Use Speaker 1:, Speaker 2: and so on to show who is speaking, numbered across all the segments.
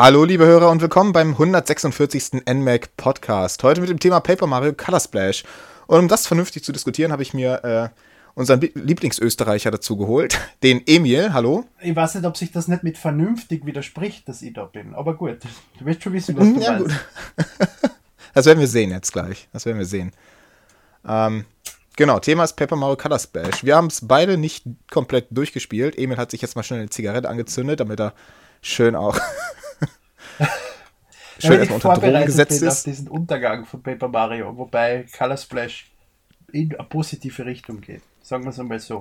Speaker 1: Hallo, liebe Hörer und willkommen beim 146. NMAC Podcast. Heute mit dem Thema Paper Mario Color Splash. Und um das vernünftig zu diskutieren, habe ich mir äh, unseren Lieblingsösterreicher dazu geholt, den Emil. Hallo.
Speaker 2: Ich weiß nicht, ob sich das nicht mit vernünftig widerspricht, dass ich da bin. Aber gut, du wirst schon wissen, was du ja, meinst.
Speaker 1: Gut. das werden wir sehen jetzt gleich. Das werden wir sehen. Ähm, genau, Thema ist Paper Mario Color Splash. Wir haben es beide nicht komplett durchgespielt. Emil hat sich jetzt mal schnell eine Zigarette angezündet, damit er schön auch
Speaker 2: schön erstmal unter Drogen gesetzt bin ist. auf diesen Untergang von Paper Mario, wobei Color Splash in eine positive Richtung geht. Sagen wir es einmal so.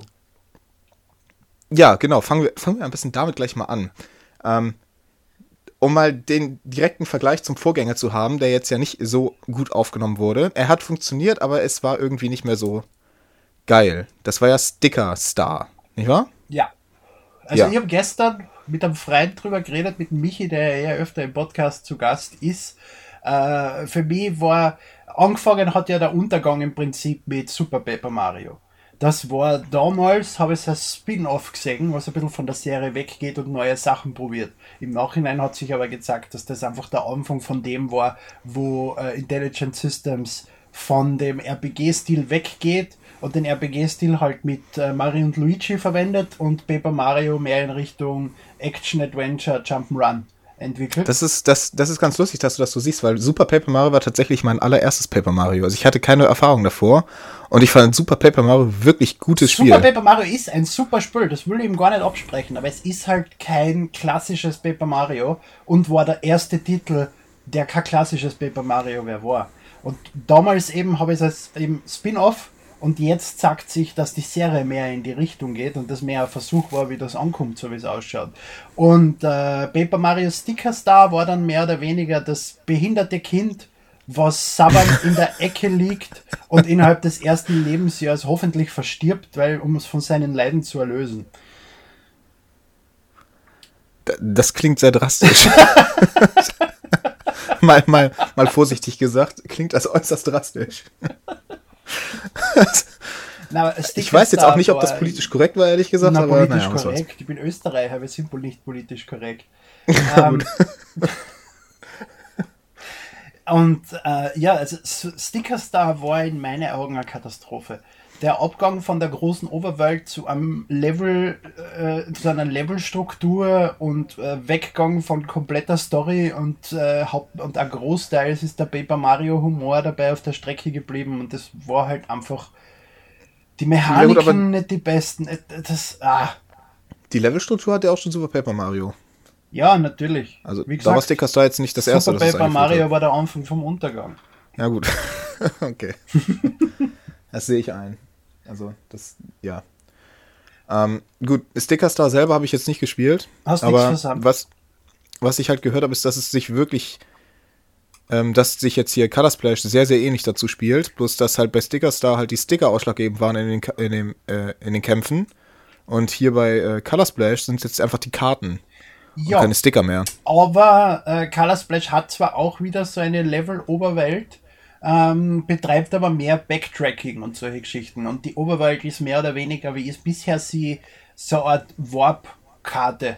Speaker 1: Ja, genau. Fangen wir, fangen wir ein bisschen damit gleich mal an. Ähm, um mal den direkten Vergleich zum Vorgänger zu haben, der jetzt ja nicht so gut aufgenommen wurde. Er hat funktioniert, aber es war irgendwie nicht mehr so geil. Das war ja Sticker Star, nicht wahr?
Speaker 2: Ja. Also ja. ich habe gestern mit einem Freund drüber geredet, mit Michi, der ja öfter im Podcast zu Gast ist. Äh, für mich war, angefangen hat ja der Untergang im Prinzip mit Super Paper Mario. Das war damals, habe ich als Spin-off gesehen, was ein bisschen von der Serie weggeht und neue Sachen probiert. Im Nachhinein hat sich aber gezeigt, dass das einfach der Anfang von dem war, wo äh, Intelligent Systems von dem RPG-Stil weggeht und den RPG-Stil halt mit äh, Mario und Luigi verwendet und Paper Mario mehr in Richtung Action-Adventure, Jump'n'Run entwickelt.
Speaker 1: Das ist, das, das ist ganz lustig, dass du das so siehst, weil Super Paper Mario war tatsächlich mein allererstes Paper Mario. Also ich hatte keine Erfahrung davor und ich fand Super Paper Mario wirklich gutes Spiel.
Speaker 2: Super Paper Mario ist ein super Spiel, das will ich ihm gar nicht absprechen, aber es ist halt kein klassisches Paper Mario und war der erste Titel, der kein klassisches Paper Mario mehr war. Und damals eben habe ich es als eben Spin-off und jetzt sagt sich, dass die Serie mehr in die Richtung geht und das mehr ein Versuch war, wie das ankommt, so wie es ausschaut. Und äh, Paper Mario Sticker Star war dann mehr oder weniger das behinderte Kind, was sabbernd in der Ecke liegt und innerhalb des ersten Lebensjahres hoffentlich verstirbt, weil um es von seinen Leiden zu erlösen.
Speaker 1: Das klingt sehr drastisch. mal, mal, mal vorsichtig gesagt, klingt das äußerst drastisch. Na, ich weiß jetzt auch nicht, ob das politisch korrekt war, ehrlich gesagt.
Speaker 2: Na, aber, politisch naja, korrekt. Ich bin Österreicher, wir sind nicht politisch korrekt. ähm, und äh, ja, also Sticker Star war in meinen Augen eine Katastrophe. Der Abgang von der großen Oberwelt zu einem Level, äh, zu einer Levelstruktur und äh, Weggang von kompletter Story und, äh, Haupt und ein Großteil ist der Paper Mario Humor dabei auf der Strecke geblieben und das war halt einfach die Mechaniken ja, nicht die besten. Äh, das, ah.
Speaker 1: Die Levelstruktur hat ja auch schon Super Paper Mario.
Speaker 2: Ja, natürlich.
Speaker 1: Also Wie gesagt, da war Sticker Star jetzt nicht das erste.
Speaker 2: Super Paper Mario war der Anfang vom Untergang.
Speaker 1: Ja gut. okay. das sehe ich ein. Also das, ja. Ähm, gut, Sticker Star selber habe ich jetzt nicht gespielt. Hast aber was, was ich halt gehört habe, ist, dass es sich wirklich ähm, dass sich jetzt hier Color Splash sehr, sehr ähnlich dazu spielt, bloß dass halt bei Sticker Star halt die Sticker ausschlaggebend waren in den, in den, äh, in den Kämpfen. Und hier bei äh, Color Splash sind es jetzt einfach die Karten. Ja, keine Sticker mehr.
Speaker 2: Aber äh, Color Splash hat zwar auch wieder so eine Level-Oberwelt, ähm, betreibt aber mehr Backtracking und solche Geschichten. Und die Oberwelt ist mehr oder weniger, wie ist bisher sie, so eine Art Warp-Karte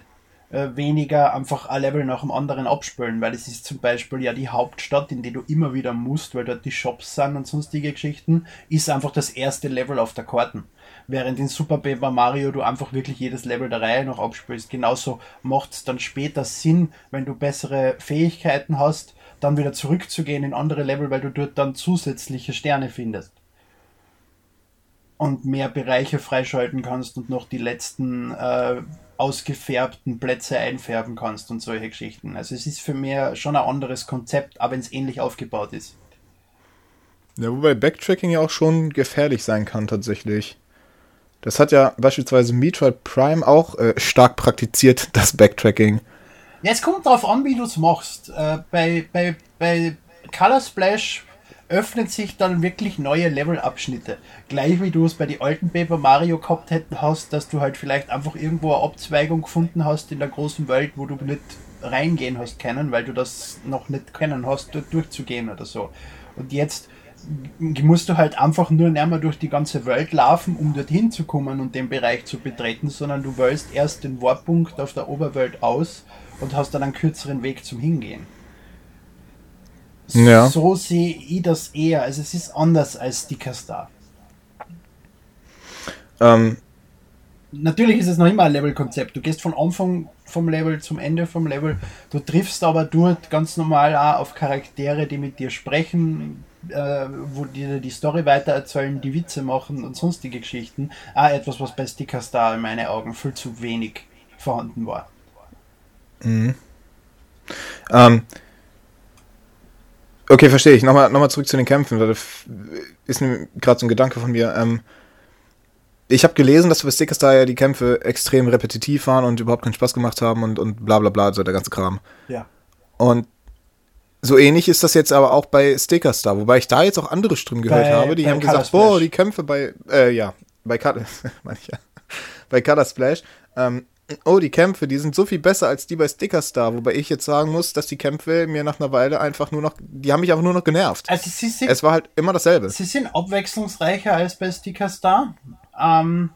Speaker 2: äh, weniger einfach ein Level nach dem anderen abspülen, weil es ist zum Beispiel ja die Hauptstadt, in die du immer wieder musst, weil dort die Shops sind und sonstige Geschichten, ist einfach das erste Level auf der Karten. Während in Super Paper Mario du einfach wirklich jedes Level der Reihe noch abspielst. Genauso macht es dann später Sinn, wenn du bessere Fähigkeiten hast, dann wieder zurückzugehen in andere Level, weil du dort dann zusätzliche Sterne findest und mehr Bereiche freischalten kannst und noch die letzten äh, ausgefärbten Plätze einfärben kannst und solche Geschichten. Also es ist für mich schon ein anderes Konzept, aber wenn es ähnlich aufgebaut ist.
Speaker 1: Ja, wobei Backtracking ja auch schon gefährlich sein kann tatsächlich. Das hat ja beispielsweise Metroid Prime auch äh, stark praktiziert, das Backtracking.
Speaker 2: Ja, es kommt darauf an, wie du es machst. Äh, bei, bei, bei Color Splash öffnen sich dann wirklich neue Levelabschnitte. Gleich wie du es bei den alten Paper Mario gehabt hätten hast, dass du halt vielleicht einfach irgendwo eine Abzweigung gefunden hast in der großen Welt, wo du nicht reingehen hast können, weil du das noch nicht kennen hast, dort durchzugehen oder so. Und jetzt musst du halt einfach nur nicht mehr durch die ganze Welt laufen, um dorthin zu kommen und den Bereich zu betreten, sondern du wählst erst den Warpunkt auf der Oberwelt aus und hast dann einen kürzeren Weg zum Hingehen. Ja. So sehe ich das eher. Also es ist anders als Sticker Star. Ähm, Natürlich ist es noch immer ein Level-Konzept. Du gehst von Anfang vom Level zum Ende vom Level. Du triffst aber dort ganz normal auch auf Charaktere, die mit dir sprechen, äh, wo dir die Story weitererzählen, die Witze machen und sonstige Geschichten. Auch etwas, was bei Sticker Star in meinen Augen viel zu wenig vorhanden war.
Speaker 1: Mhm. Ähm, okay, verstehe ich. Nochmal, nochmal zurück zu den Kämpfen. Das ist gerade so ein Gedanke von mir. Ähm, ich habe gelesen, dass bei Sticker Star ja die Kämpfe extrem repetitiv waren und überhaupt keinen Spaß gemacht haben und, und bla bla bla, so der ganze Kram.
Speaker 2: Ja.
Speaker 1: Und so ähnlich ist das jetzt aber auch bei Sticker Star, wobei ich da jetzt auch andere Stimmen gehört bei, habe, die haben Color gesagt, Splash. boah, die Kämpfe bei, äh, ja, bei Color, ja, bei Color Splash, ähm, oh, die Kämpfe, die sind so viel besser als die bei Sticker Star, wobei ich jetzt sagen muss, dass die Kämpfe mir nach einer Weile einfach nur noch, die haben mich einfach nur noch genervt.
Speaker 2: Also sie sind,
Speaker 1: es war halt immer dasselbe.
Speaker 2: Sie sind abwechslungsreicher als bei Sticker Star. Ähm,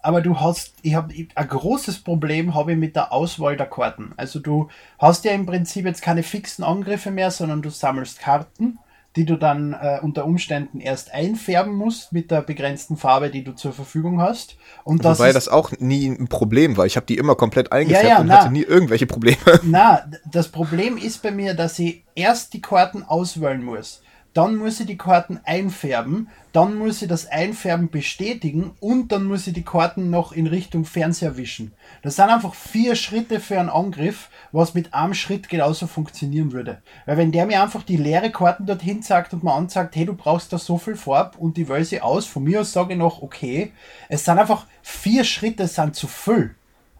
Speaker 2: aber du hast, ich habe ein großes Problem habe ich mit der Auswahl der Karten. Also du hast ja im Prinzip jetzt keine fixen Angriffe mehr, sondern du sammelst Karten, die du dann äh, unter Umständen erst einfärben musst mit der begrenzten Farbe, die du zur Verfügung hast.
Speaker 1: Und das Wobei das auch nie ein Problem war. Ich habe die immer komplett eingefärbt ja, ja, und na, hatte nie irgendwelche Probleme.
Speaker 2: Na, das Problem ist bei mir, dass ich erst die Karten auswählen muss dann muss ich die Karten einfärben, dann muss ich das Einfärben bestätigen und dann muss ich die Karten noch in Richtung Fernseher wischen. Das sind einfach vier Schritte für einen Angriff, was mit einem Schritt genauso funktionieren würde. Weil wenn der mir einfach die leere Karten dorthin sagt und mir anzeigt, hey, du brauchst da so viel Farb und die wähle sie aus, von mir aus sage ich noch, okay, es sind einfach vier Schritte, sind zu viel.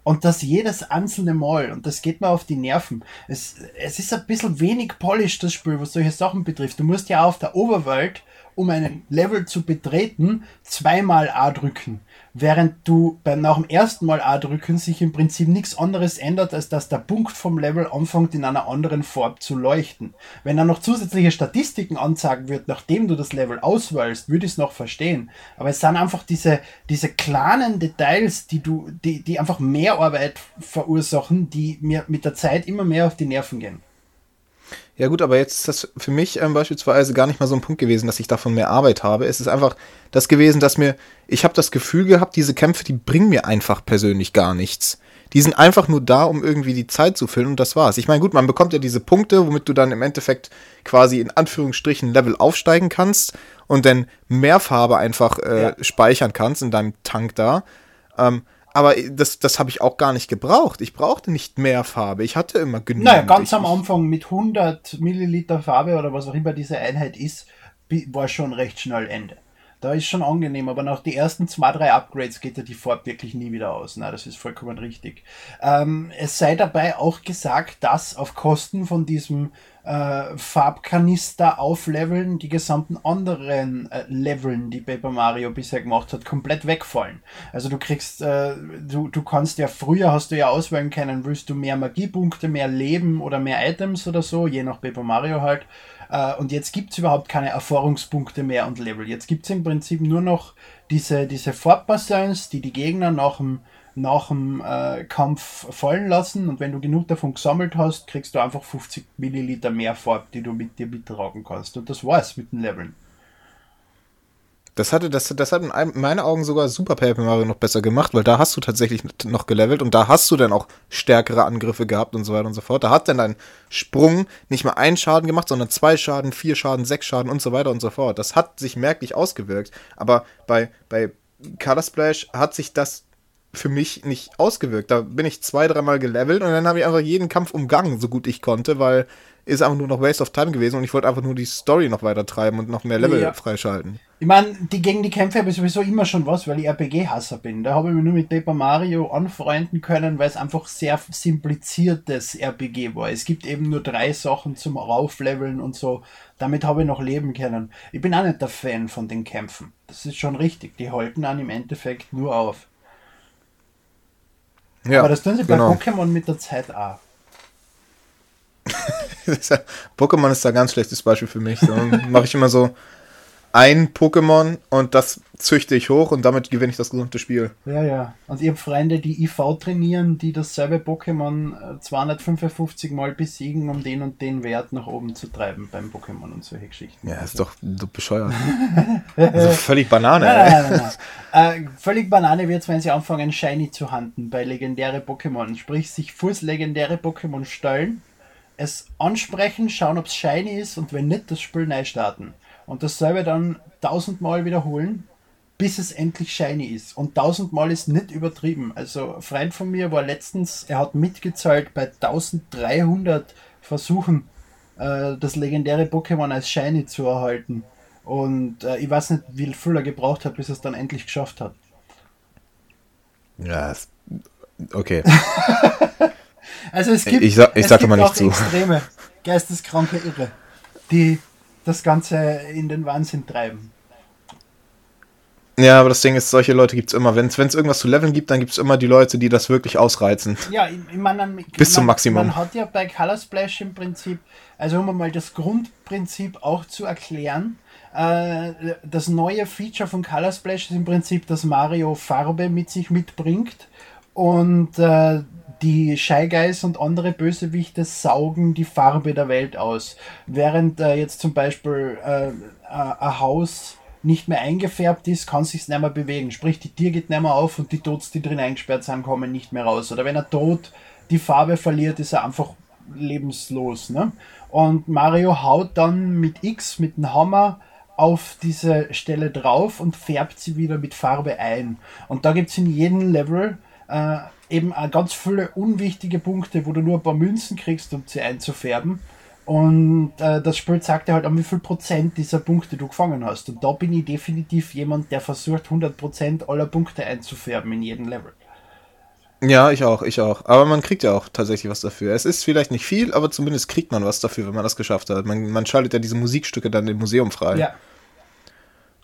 Speaker 2: Und das jedes einzelne Mal. Und das geht mir auf die Nerven. Es, es ist ein bisschen wenig polished, das Spiel, was solche Sachen betrifft. Du musst ja auf der Oberwelt um einen Level zu betreten, zweimal A drücken. Während du beim nach dem ersten Mal A drücken sich im Prinzip nichts anderes ändert, als dass der Punkt vom Level anfängt in einer anderen Farbe zu leuchten. Wenn dann noch zusätzliche Statistiken anzeigen wird, nachdem du das Level auswählst, würde ich es noch verstehen. Aber es sind einfach diese, diese kleinen Details, die du, die, die einfach mehr Arbeit verursachen, die mir mit der Zeit immer mehr auf die Nerven gehen.
Speaker 1: Ja gut, aber jetzt ist das für mich ähm, beispielsweise gar nicht mal so ein Punkt gewesen, dass ich davon mehr Arbeit habe. Es ist einfach das gewesen, dass mir, ich habe das Gefühl gehabt, diese Kämpfe, die bringen mir einfach persönlich gar nichts. Die sind einfach nur da, um irgendwie die Zeit zu füllen und das war's. Ich meine, gut, man bekommt ja diese Punkte, womit du dann im Endeffekt quasi in Anführungsstrichen Level aufsteigen kannst und dann mehr Farbe einfach äh, ja. speichern kannst in deinem Tank da. Ähm, aber das, das habe ich auch gar nicht gebraucht. Ich brauchte nicht mehr Farbe. Ich hatte immer genug.
Speaker 2: Naja, ganz am Anfang mit 100 Milliliter Farbe oder was auch immer diese Einheit ist, war schon recht schnell Ende. Da ist schon angenehm, aber nach den ersten zwei, drei Upgrades geht ja die Farbe wirklich nie wieder aus. Na, das ist vollkommen richtig. Ähm, es sei dabei auch gesagt, dass auf Kosten von diesem äh, Farbkanister aufleveln, die gesamten anderen äh, Leveln, die Paper Mario bisher gemacht hat, komplett wegfallen. Also du kriegst, äh, du, du kannst ja früher hast du ja auswählen können, willst du mehr Magiepunkte, mehr Leben oder mehr Items oder so, je nach Paper Mario halt. Äh, und jetzt gibt es überhaupt keine Erfahrungspunkte mehr und Level. Jetzt gibt es im Prinzip nur noch diese, diese Farbbassins, die die Gegner nach dem nach dem äh, Kampf fallen lassen und wenn du genug davon gesammelt hast, kriegst du einfach 50 Milliliter mehr Farbe, die du mit dir mittragen kannst. Und das war's mit den Leveln.
Speaker 1: Das hatte, das, das hat in meinen Augen sogar Super Paper Mario noch besser gemacht, weil da hast du tatsächlich noch gelevelt und da hast du dann auch stärkere Angriffe gehabt und so weiter und so fort. Da hat dann dein Sprung nicht mal einen Schaden gemacht, sondern zwei Schaden, vier Schaden, sechs Schaden und so weiter und so fort. Das hat sich merklich ausgewirkt. Aber bei, bei Color Splash hat sich das für mich nicht ausgewirkt. Da bin ich zwei, dreimal gelevelt und dann habe ich einfach jeden Kampf umgangen, so gut ich konnte, weil ist einfach nur noch Waste of Time gewesen und ich wollte einfach nur die Story noch weiter treiben und noch mehr Level ja. freischalten.
Speaker 2: Ich meine, die, gegen die Kämpfe habe ich sowieso immer schon was, weil ich RPG-Hasser bin. Da habe ich mich nur mit Paper Mario anfreunden können, weil es einfach sehr simpliziertes RPG war. Es gibt eben nur drei Sachen zum Raufleveln und so. Damit habe ich noch leben können. Ich bin auch nicht der Fan von den Kämpfen. Das ist schon richtig. Die halten dann im Endeffekt nur auf. Ja, Aber das tun sie genau. bei Pokémon mit der Zeit auch.
Speaker 1: Pokémon ist da ein ganz schlechtes Beispiel für mich. Da mache ich immer so, ein Pokémon und das züchte ich hoch und damit gewinne ich das gesamte Spiel.
Speaker 2: Ja, ja. Und ich habe Freunde, die IV trainieren, die dasselbe Pokémon 255 äh, Mal besiegen, um den und den Wert nach oben zu treiben beim Pokémon und solche Geschichten.
Speaker 1: Ja, ist doch bescheuert. also völlig Banane. Nein, nein, nein,
Speaker 2: äh, völlig Banane wird es, wenn sie anfangen, Shiny zu handeln bei legendäre Pokémon. Sprich, sich vors legendäre Pokémon stellen, es ansprechen, schauen, ob es Shiny ist und wenn nicht, das Spiel neu starten. Und dasselbe dann tausendmal wiederholen bis es endlich shiny ist. Und tausendmal ist nicht übertrieben. Also ein Freund von mir war letztens, er hat mitgezahlt bei 1300 Versuchen, äh, das legendäre Pokémon als shiny zu erhalten. Und äh, ich weiß nicht, wie viel er gebraucht hat, bis er es dann endlich geschafft hat.
Speaker 1: Ja, okay.
Speaker 2: also es gibt,
Speaker 1: ich, sag, ich
Speaker 2: es
Speaker 1: sag gibt mal nicht zu.
Speaker 2: extreme, geisteskranke Irre, die das Ganze in den Wahnsinn treiben.
Speaker 1: Ja, aber das Ding ist, solche Leute gibt es immer. Wenn es irgendwas zu leveln gibt, dann gibt es immer die Leute, die das wirklich ausreizen.
Speaker 2: Ja, ich, ich meine,
Speaker 1: bis man, zum Maximum.
Speaker 2: Man hat ja bei Color Splash im Prinzip, also um mal das Grundprinzip auch zu erklären, äh, das neue Feature von Color Splash ist im Prinzip, dass Mario Farbe mit sich mitbringt und äh, die Shy Guys und andere Bösewichte saugen die Farbe der Welt aus. Während äh, jetzt zum Beispiel äh, ein Haus nicht mehr eingefärbt ist, kann sich nicht mehr bewegen. Sprich, die Tier geht nicht mehr auf und die Tods, die drin eingesperrt sind, kommen nicht mehr raus. Oder wenn er tot die Farbe verliert, ist er einfach lebenslos. Ne? Und Mario haut dann mit X, mit dem Hammer, auf diese Stelle drauf und färbt sie wieder mit Farbe ein. Und da gibt es in jedem Level äh, eben ganz viele unwichtige Punkte, wo du nur ein paar Münzen kriegst, um sie einzufärben. Und äh, das Spiel sagt dir halt, an wie viel Prozent dieser Punkte du gefangen hast. Und da bin ich definitiv jemand, der versucht, 100 Prozent aller Punkte einzufärben in jedem Level.
Speaker 1: Ja, ich auch, ich auch. Aber man kriegt ja auch tatsächlich was dafür. Es ist vielleicht nicht viel, aber zumindest kriegt man was dafür, wenn man das geschafft hat. Man, man schaltet ja diese Musikstücke dann im Museum frei. Ja.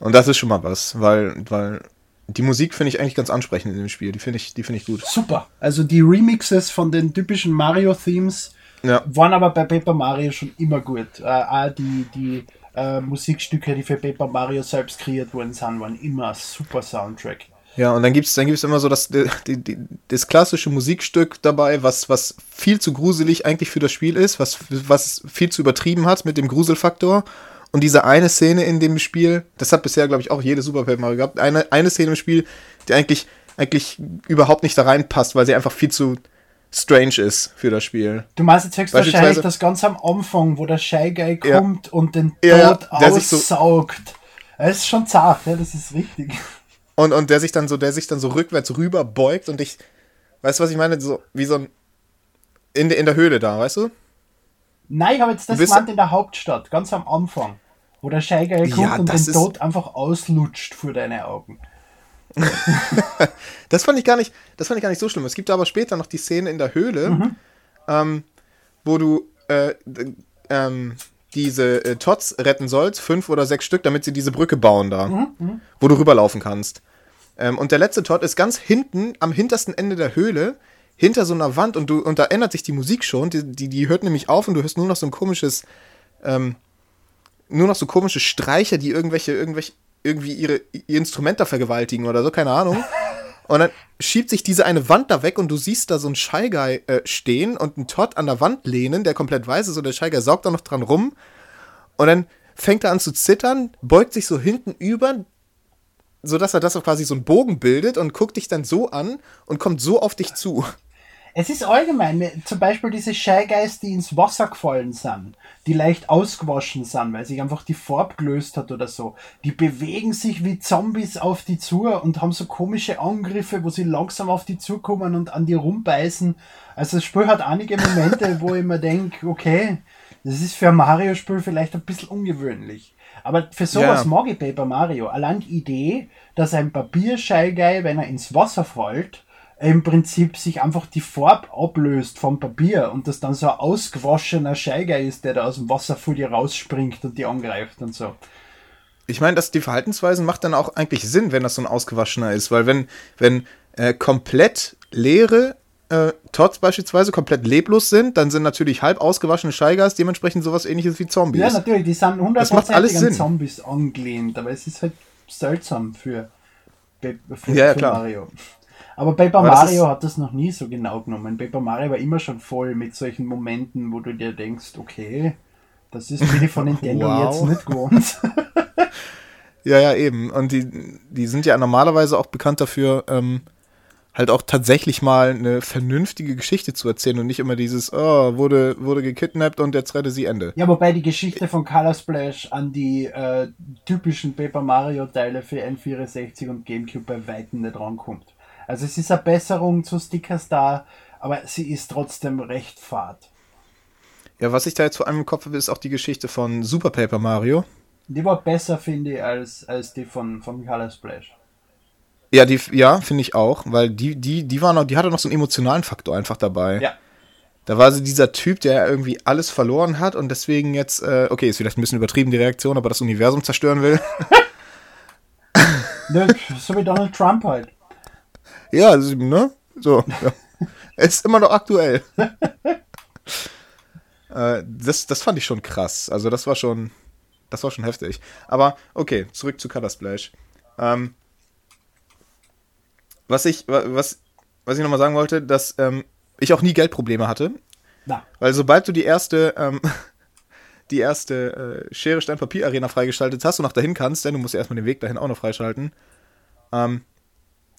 Speaker 1: Und das ist schon mal was, weil, weil die Musik finde ich eigentlich ganz ansprechend in dem Spiel. Die finde ich, die ich gut.
Speaker 2: Super. Also die Remixes von den typischen Mario-Themes ja. Waren aber bei Paper Mario schon immer gut. Äh, auch die, die äh, Musikstücke, die für Paper Mario selbst kreiert worden sind, waren immer ein super Soundtrack.
Speaker 1: Ja, und dann gibt es dann gibt's immer so das, die, die, das klassische Musikstück dabei, was, was viel zu gruselig eigentlich für das Spiel ist, was, was viel zu übertrieben hat mit dem Gruselfaktor. Und diese eine Szene in dem Spiel, das hat bisher, glaube ich, auch jede Super Paper Mario gehabt, eine, eine Szene im Spiel, die eigentlich, eigentlich überhaupt nicht da reinpasst, weil sie einfach viel zu, strange ist für das Spiel.
Speaker 2: Du meinst jetzt höchstwahrscheinlich das ganz am Anfang, wo der Shy Guy kommt ja. und den Tod ja, aussaugt. So das ist schon zart, ja, das ist richtig.
Speaker 1: Und, und der sich dann so, der sich dann so rückwärts rüber beugt und ich, weißt du, was ich meine? So, wie so ein, in, in der Höhle da, weißt du?
Speaker 2: Nein, ich habe jetzt das gemeint in der Hauptstadt, ganz am Anfang, wo der Guy kommt ja, und den Tod einfach auslutscht vor deine Augen.
Speaker 1: das fand ich gar nicht, das fand ich gar nicht so schlimm. Es gibt aber später noch die Szene in der Höhle, mhm. ähm, wo du äh, ähm, diese äh, Tots retten sollst, fünf oder sechs Stück, damit sie diese Brücke bauen da, mhm. mhm. wo du rüberlaufen kannst. Ähm, und der letzte Tot ist ganz hinten, am hintersten Ende der Höhle, hinter so einer Wand und du und da ändert sich die Musik schon. Die, die, die hört nämlich auf und du hörst nur noch so ein komisches, ähm, nur noch so komische Streicher, die irgendwelche, irgendwelche, irgendwie ihre, ihr Instrument vergewaltigen oder so, keine Ahnung. Und dann schiebt sich diese eine Wand da weg und du siehst da so einen Shy Guy äh, stehen und einen Todd an der Wand lehnen, der komplett weiß ist und der Shy Guy saugt da noch dran rum. Und dann fängt er an zu zittern, beugt sich so hinten über, sodass er das auch quasi so einen Bogen bildet und guckt dich dann so an und kommt so auf dich zu.
Speaker 2: Es ist allgemein, zum Beispiel diese Shy Guys, die ins Wasser gefallen sind, die leicht ausgewaschen sind, weil sich einfach die Farbe gelöst hat oder so. Die bewegen sich wie Zombies auf die zu und haben so komische Angriffe, wo sie langsam auf die zukommen und an die rumbeißen. Also das Spiel hat einige Momente, wo ich mir denke, okay, das ist für ein Mario-Spiel vielleicht ein bisschen ungewöhnlich. Aber für sowas ja. mag ich Paper Mario. Allein die Idee, dass ein Papier-Shy-Guy, wenn er ins Wasser fällt, im Prinzip sich einfach die Farbe ablöst vom Papier und das dann so ein ausgewaschener Scheiger ist, der da aus dem Wasser vor dir rausspringt und die angreift und so.
Speaker 1: Ich meine, dass die Verhaltensweisen macht dann auch eigentlich Sinn, wenn das so ein ausgewaschener ist, weil wenn, wenn äh, komplett Leere äh, Tots beispielsweise komplett leblos sind, dann sind natürlich halb ausgewaschene Scheigas dementsprechend sowas ähnliches wie Zombies. Ja,
Speaker 2: natürlich, die sind hundertprozentig an Zombies angelehnt, aber es ist halt seltsam für, für,
Speaker 1: ja, ja,
Speaker 2: für Mario. Aber Paper aber Mario hat das noch nie so genau genommen. Paper Mario war immer schon voll mit solchen Momenten, wo du dir denkst, okay, das ist mir von Nintendo wow. jetzt nicht gewohnt.
Speaker 1: ja, ja, eben. Und die, die sind ja normalerweise auch bekannt dafür, ähm, halt auch tatsächlich mal eine vernünftige Geschichte zu erzählen und nicht immer dieses, oh, wurde, wurde gekidnappt und jetzt rette sie Ende.
Speaker 2: Ja, wobei die Geschichte von Color Splash an die äh, typischen Paper Mario Teile für N64 und Gamecube bei Weitem nicht rankommt. Also es ist eine Besserung zu Stickers da, aber sie ist trotzdem recht fad.
Speaker 1: Ja, was ich da jetzt vor allem im Kopf habe, ist auch die Geschichte von Super Paper Mario.
Speaker 2: Die war besser, finde ich, als, als die von, von Color Splash.
Speaker 1: Ja, die, ja, finde ich auch, weil die, die, die war noch, die hatte noch so einen emotionalen Faktor einfach dabei.
Speaker 2: Ja.
Speaker 1: Da war sie dieser Typ, der irgendwie alles verloren hat und deswegen jetzt, äh, okay, ist vielleicht ein bisschen übertrieben die Reaktion, aber das Universum zerstören will.
Speaker 2: so wie Donald Trump halt.
Speaker 1: Ja, ne? So. Ja. ist immer noch aktuell. äh, das, das fand ich schon krass. Also, das war schon, das war schon heftig. Aber okay, zurück zu Color Splash. Ähm, was ich, was, was ich nochmal sagen wollte, dass ähm, ich auch nie Geldprobleme hatte.
Speaker 2: Na.
Speaker 1: Weil sobald du die erste, ähm, die erste äh, Schere, Stein, Papier Arena freigeschaltet hast und nach dahin kannst, denn du musst ja erstmal den Weg dahin auch noch freischalten, ähm,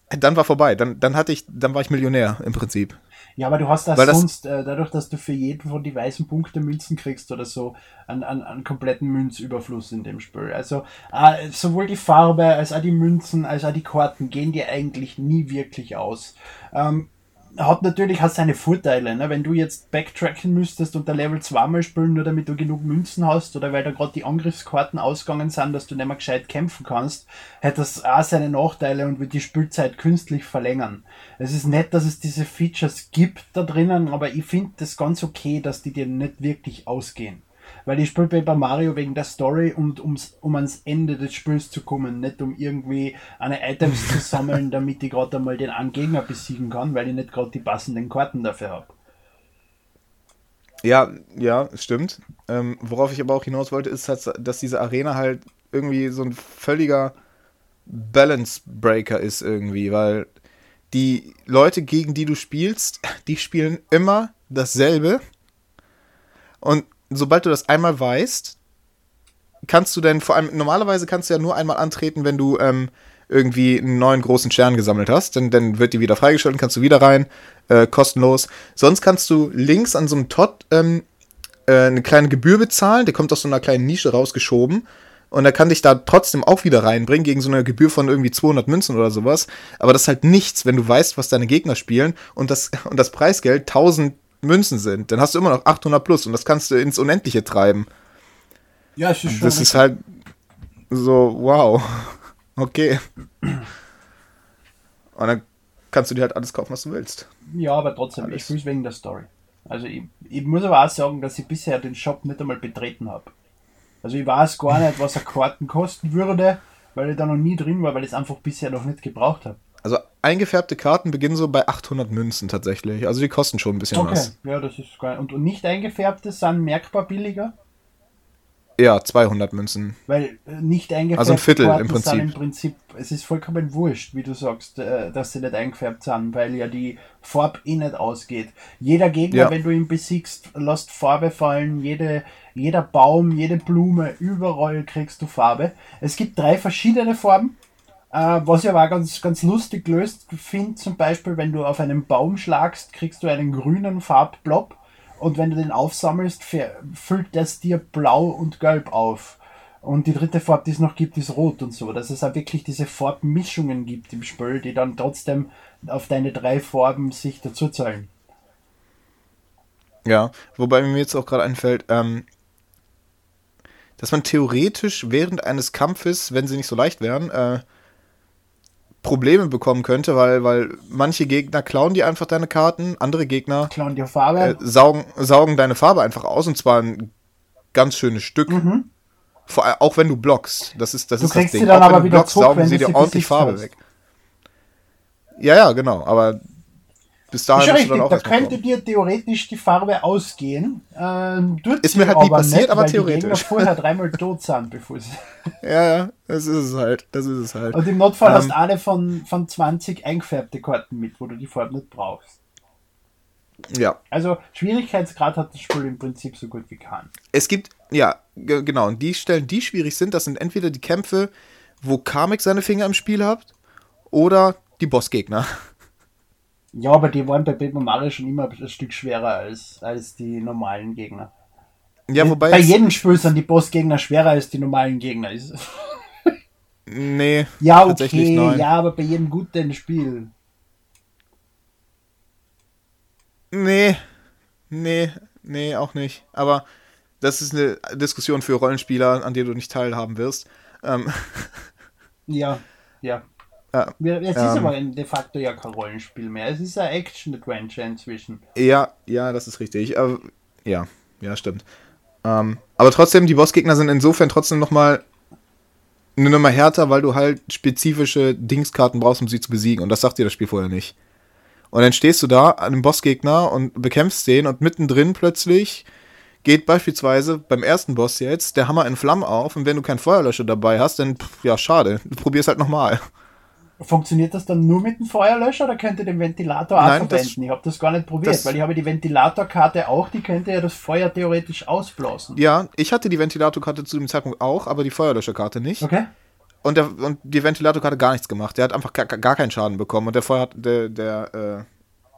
Speaker 1: dann war vorbei. Dann, dann hatte ich, dann war ich Millionär im Prinzip.
Speaker 2: Ja, aber du hast das, das sonst, äh, dadurch, dass du für jeden von die weißen Punkte Münzen kriegst oder so, einen, einen, einen kompletten Münzüberfluss in dem Spiel. Also äh, sowohl die Farbe als auch die Münzen als auch die Karten gehen dir eigentlich nie wirklich aus. Ähm, hat natürlich hat seine Vorteile. Ne? Wenn du jetzt backtracken müsstest und der Level zweimal spielen, nur damit du genug Münzen hast oder weil da gerade die Angriffskarten ausgegangen sind, dass du nicht mehr gescheit kämpfen kannst, hat das auch seine Nachteile und wird die Spielzeit künstlich verlängern. Es ist nett, dass es diese Features gibt da drinnen, aber ich finde das ganz okay, dass die dir nicht wirklich ausgehen. Weil ich spiele Paper Mario wegen der Story und ums, um ans Ende des Spiels zu kommen, nicht um irgendwie eine Items zu sammeln, damit ich gerade einmal den einen Gegner besiegen kann, weil ich nicht gerade die passenden Karten dafür habe.
Speaker 1: Ja, ja, stimmt. Ähm, worauf ich aber auch hinaus wollte, ist, dass diese Arena halt irgendwie so ein völliger Balance Breaker ist irgendwie, weil die Leute, gegen die du spielst, die spielen immer dasselbe. Und sobald du das einmal weißt, kannst du denn vor allem, normalerweise kannst du ja nur einmal antreten, wenn du ähm, irgendwie einen neuen großen Stern gesammelt hast. Dann, dann wird die wieder freigeschaltet, kannst du wieder rein, äh, kostenlos. Sonst kannst du links an so einem Tot ähm, äh, eine kleine Gebühr bezahlen, der kommt aus so einer kleinen Nische rausgeschoben. Und er kann dich da trotzdem auch wieder reinbringen, gegen so eine Gebühr von irgendwie 200 Münzen oder sowas. Aber das ist halt nichts, wenn du weißt, was deine Gegner spielen und das, und das Preisgeld 1000 Münzen sind, dann hast du immer noch 800 plus und das kannst du ins Unendliche treiben.
Speaker 2: Ja, ist schon.
Speaker 1: Das ist halt so, wow. Okay. Und dann kannst du dir halt alles kaufen, was du willst.
Speaker 2: Ja, aber trotzdem, alles. ich fühle es wegen der Story. Also ich, ich, muss aber auch sagen, dass ich bisher den Shop nicht einmal betreten habe. Also ich weiß gar nicht, was eine Karten kosten würde, weil ich da noch nie drin war, weil ich es einfach bisher noch nicht gebraucht habe.
Speaker 1: Also eingefärbte Karten beginnen so bei 800 Münzen tatsächlich. Also die kosten schon ein bisschen okay. was.
Speaker 2: Ja, das ist geil. Und, und nicht eingefärbte sind merkbar billiger?
Speaker 1: Ja, 200 Münzen.
Speaker 2: Weil äh, nicht eingefärbte
Speaker 1: also ein Viertel Karten im Prinzip.
Speaker 2: sind im Prinzip, es ist vollkommen wurscht, wie du sagst, äh, dass sie nicht eingefärbt sind, weil ja die Farbe eh nicht ausgeht. Jeder Gegner, ja. wenn du ihn besiegst, lässt Farbe fallen, jede, jeder Baum, jede Blume, überall kriegst du Farbe. Es gibt drei verschiedene Farben. Äh, was ich aber auch ganz, ganz lustig gelöst finde, zum Beispiel, wenn du auf einen Baum schlagst, kriegst du einen grünen Farbblob und wenn du den aufsammelst, füllt das dir blau und gelb auf. Und die dritte Farbe, die es noch gibt, ist rot und so. Dass es auch wirklich diese Farbmischungen gibt im Spiel, die dann trotzdem auf deine drei Farben sich dazuzahlen.
Speaker 1: Ja, wobei mir jetzt auch gerade einfällt, ähm, dass man theoretisch während eines Kampfes, wenn sie nicht so leicht wären, äh, Probleme bekommen könnte, weil, weil manche Gegner klauen dir einfach deine Karten, andere Gegner
Speaker 2: klauen dir Farbe. Äh,
Speaker 1: saugen, saugen deine Farbe einfach aus und zwar ein ganz schönes Stück. Mhm. Vor, auch wenn du blockst. Das ist das,
Speaker 2: du
Speaker 1: ist das
Speaker 2: Ding. Auch aber wenn du blockst,
Speaker 1: zurück, saugen sie dir ordentlich Farbe hast. weg. Ja, ja, genau. Aber bis dahin
Speaker 2: du dann auch Da könnte dir theoretisch die Farbe ausgehen. Ähm,
Speaker 1: ist mir halt nie passiert, nicht, aber theoretisch. Die Gegner
Speaker 2: vorher dreimal tot sind, bevor sie.
Speaker 1: ja, ja, das ist es halt. Das ist es halt.
Speaker 2: Und im Notfall ähm, hast du eine von, von 20 eingefärbte Karten mit, wo du die Farbe nicht brauchst.
Speaker 1: Ja.
Speaker 2: Also Schwierigkeitsgrad hat das Spiel im Prinzip so gut wie kann.
Speaker 1: Es gibt, ja, genau, und die Stellen, die schwierig sind, das sind entweder die Kämpfe, wo Kamek seine Finger im Spiel hat, oder die Bossgegner.
Speaker 2: Ja, aber die waren bei Paper Mario schon immer ein Stück schwerer als, als die normalen Gegner.
Speaker 1: Ja, wobei.
Speaker 2: Bei jedem Spiel sind die Bossgegner schwerer als die normalen Gegner.
Speaker 1: nee.
Speaker 2: Ja, okay, ja, aber bei jedem guten Spiel.
Speaker 1: Nee, nee, nee, auch nicht. Aber das ist eine Diskussion für Rollenspieler, an der du nicht teilhaben wirst. Ähm.
Speaker 2: Ja, ja. Ja es ist ähm, aber de facto ja kein Rollenspiel mehr. Es ist ein Action-Adventure inzwischen.
Speaker 1: Ja, ja, das ist richtig. Aber, ja, ja, stimmt. Ähm, aber trotzdem, die Bossgegner sind insofern trotzdem nochmal eine Nummer härter, weil du halt spezifische Dingskarten brauchst, um sie zu besiegen. Und das sagt dir das Spiel vorher nicht. Und dann stehst du da an einem Bossgegner und bekämpfst den und mittendrin plötzlich geht beispielsweise beim ersten Boss jetzt der Hammer in Flammen auf und wenn du keinen Feuerlöscher dabei hast, dann pff, ja, schade. Du probierst halt nochmal.
Speaker 2: Funktioniert das dann nur mit dem Feuerlöscher oder könnt ihr den Ventilator auch Nein, verwenden? ich habe das gar nicht probiert, weil ich habe die Ventilatorkarte auch, die könnte ja das Feuer theoretisch ausblasen.
Speaker 1: Ja, ich hatte die Ventilatorkarte zu dem Zeitpunkt auch, aber die Feuerlöscherkarte nicht.
Speaker 2: Okay.
Speaker 1: Und, der, und die Ventilatorkarte gar nichts gemacht. Der hat einfach gar, gar keinen Schaden bekommen. Und der Feuer hat, der, der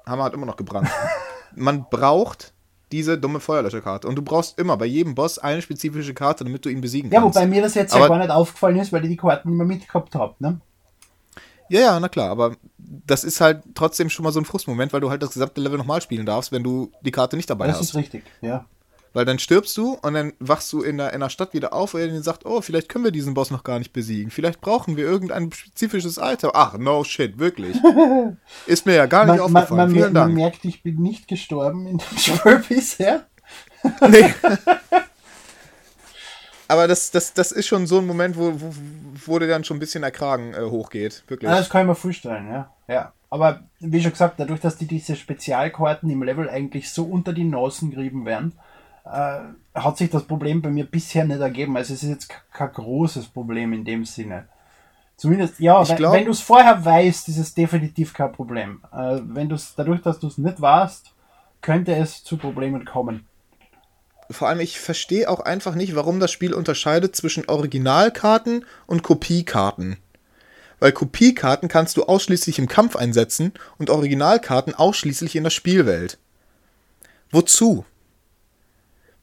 Speaker 1: äh, Hammer hat immer noch gebrannt. Man braucht diese dumme Feuerlöscherkarte. Und du brauchst immer bei jedem Boss eine spezifische Karte, damit du ihn besiegen kannst.
Speaker 2: Ja, wobei mir das jetzt aber, ja gar nicht aufgefallen ist, weil ihr die Karten immer mitgehabt habt, ne?
Speaker 1: Ja, ja, na klar, aber das ist halt trotzdem schon mal so ein Frustmoment, weil du halt das gesamte Level nochmal spielen darfst, wenn du die Karte nicht dabei
Speaker 2: das
Speaker 1: hast.
Speaker 2: Das ist richtig, ja.
Speaker 1: Weil dann stirbst du und dann wachst du in der, in der Stadt wieder auf und er sagt, oh, vielleicht können wir diesen Boss noch gar nicht besiegen. Vielleicht brauchen wir irgendein spezifisches Item. Ach, no shit, wirklich. Ist mir ja gar nicht man, aufgefallen.
Speaker 2: Man,
Speaker 1: Vielen
Speaker 2: Dank. Man merkt, ich bin nicht gestorben in dem Spiel bisher.
Speaker 1: nee. Aber das, das, das ist schon so ein Moment, wo, wo, wo dir dann schon ein bisschen der Kragen äh, hochgeht. Wirklich.
Speaker 2: Ja, das kann ich mir vorstellen, ja. ja. Aber wie schon gesagt, dadurch, dass die diese Spezialkarten im Level eigentlich so unter die Nasen gerieben werden, äh, hat sich das Problem bei mir bisher nicht ergeben. Also es ist jetzt kein großes Problem in dem Sinne. Zumindest, ja, glaub, wenn du es vorher weißt, ist es definitiv kein Problem. Äh, wenn du es, dadurch, dass du es nicht weißt, könnte es zu Problemen kommen.
Speaker 1: Vor allem, ich verstehe auch einfach nicht, warum das Spiel unterscheidet zwischen Originalkarten und Kopiekarten. Weil Kopiekarten kannst du ausschließlich im Kampf einsetzen und Originalkarten ausschließlich in der Spielwelt. Wozu?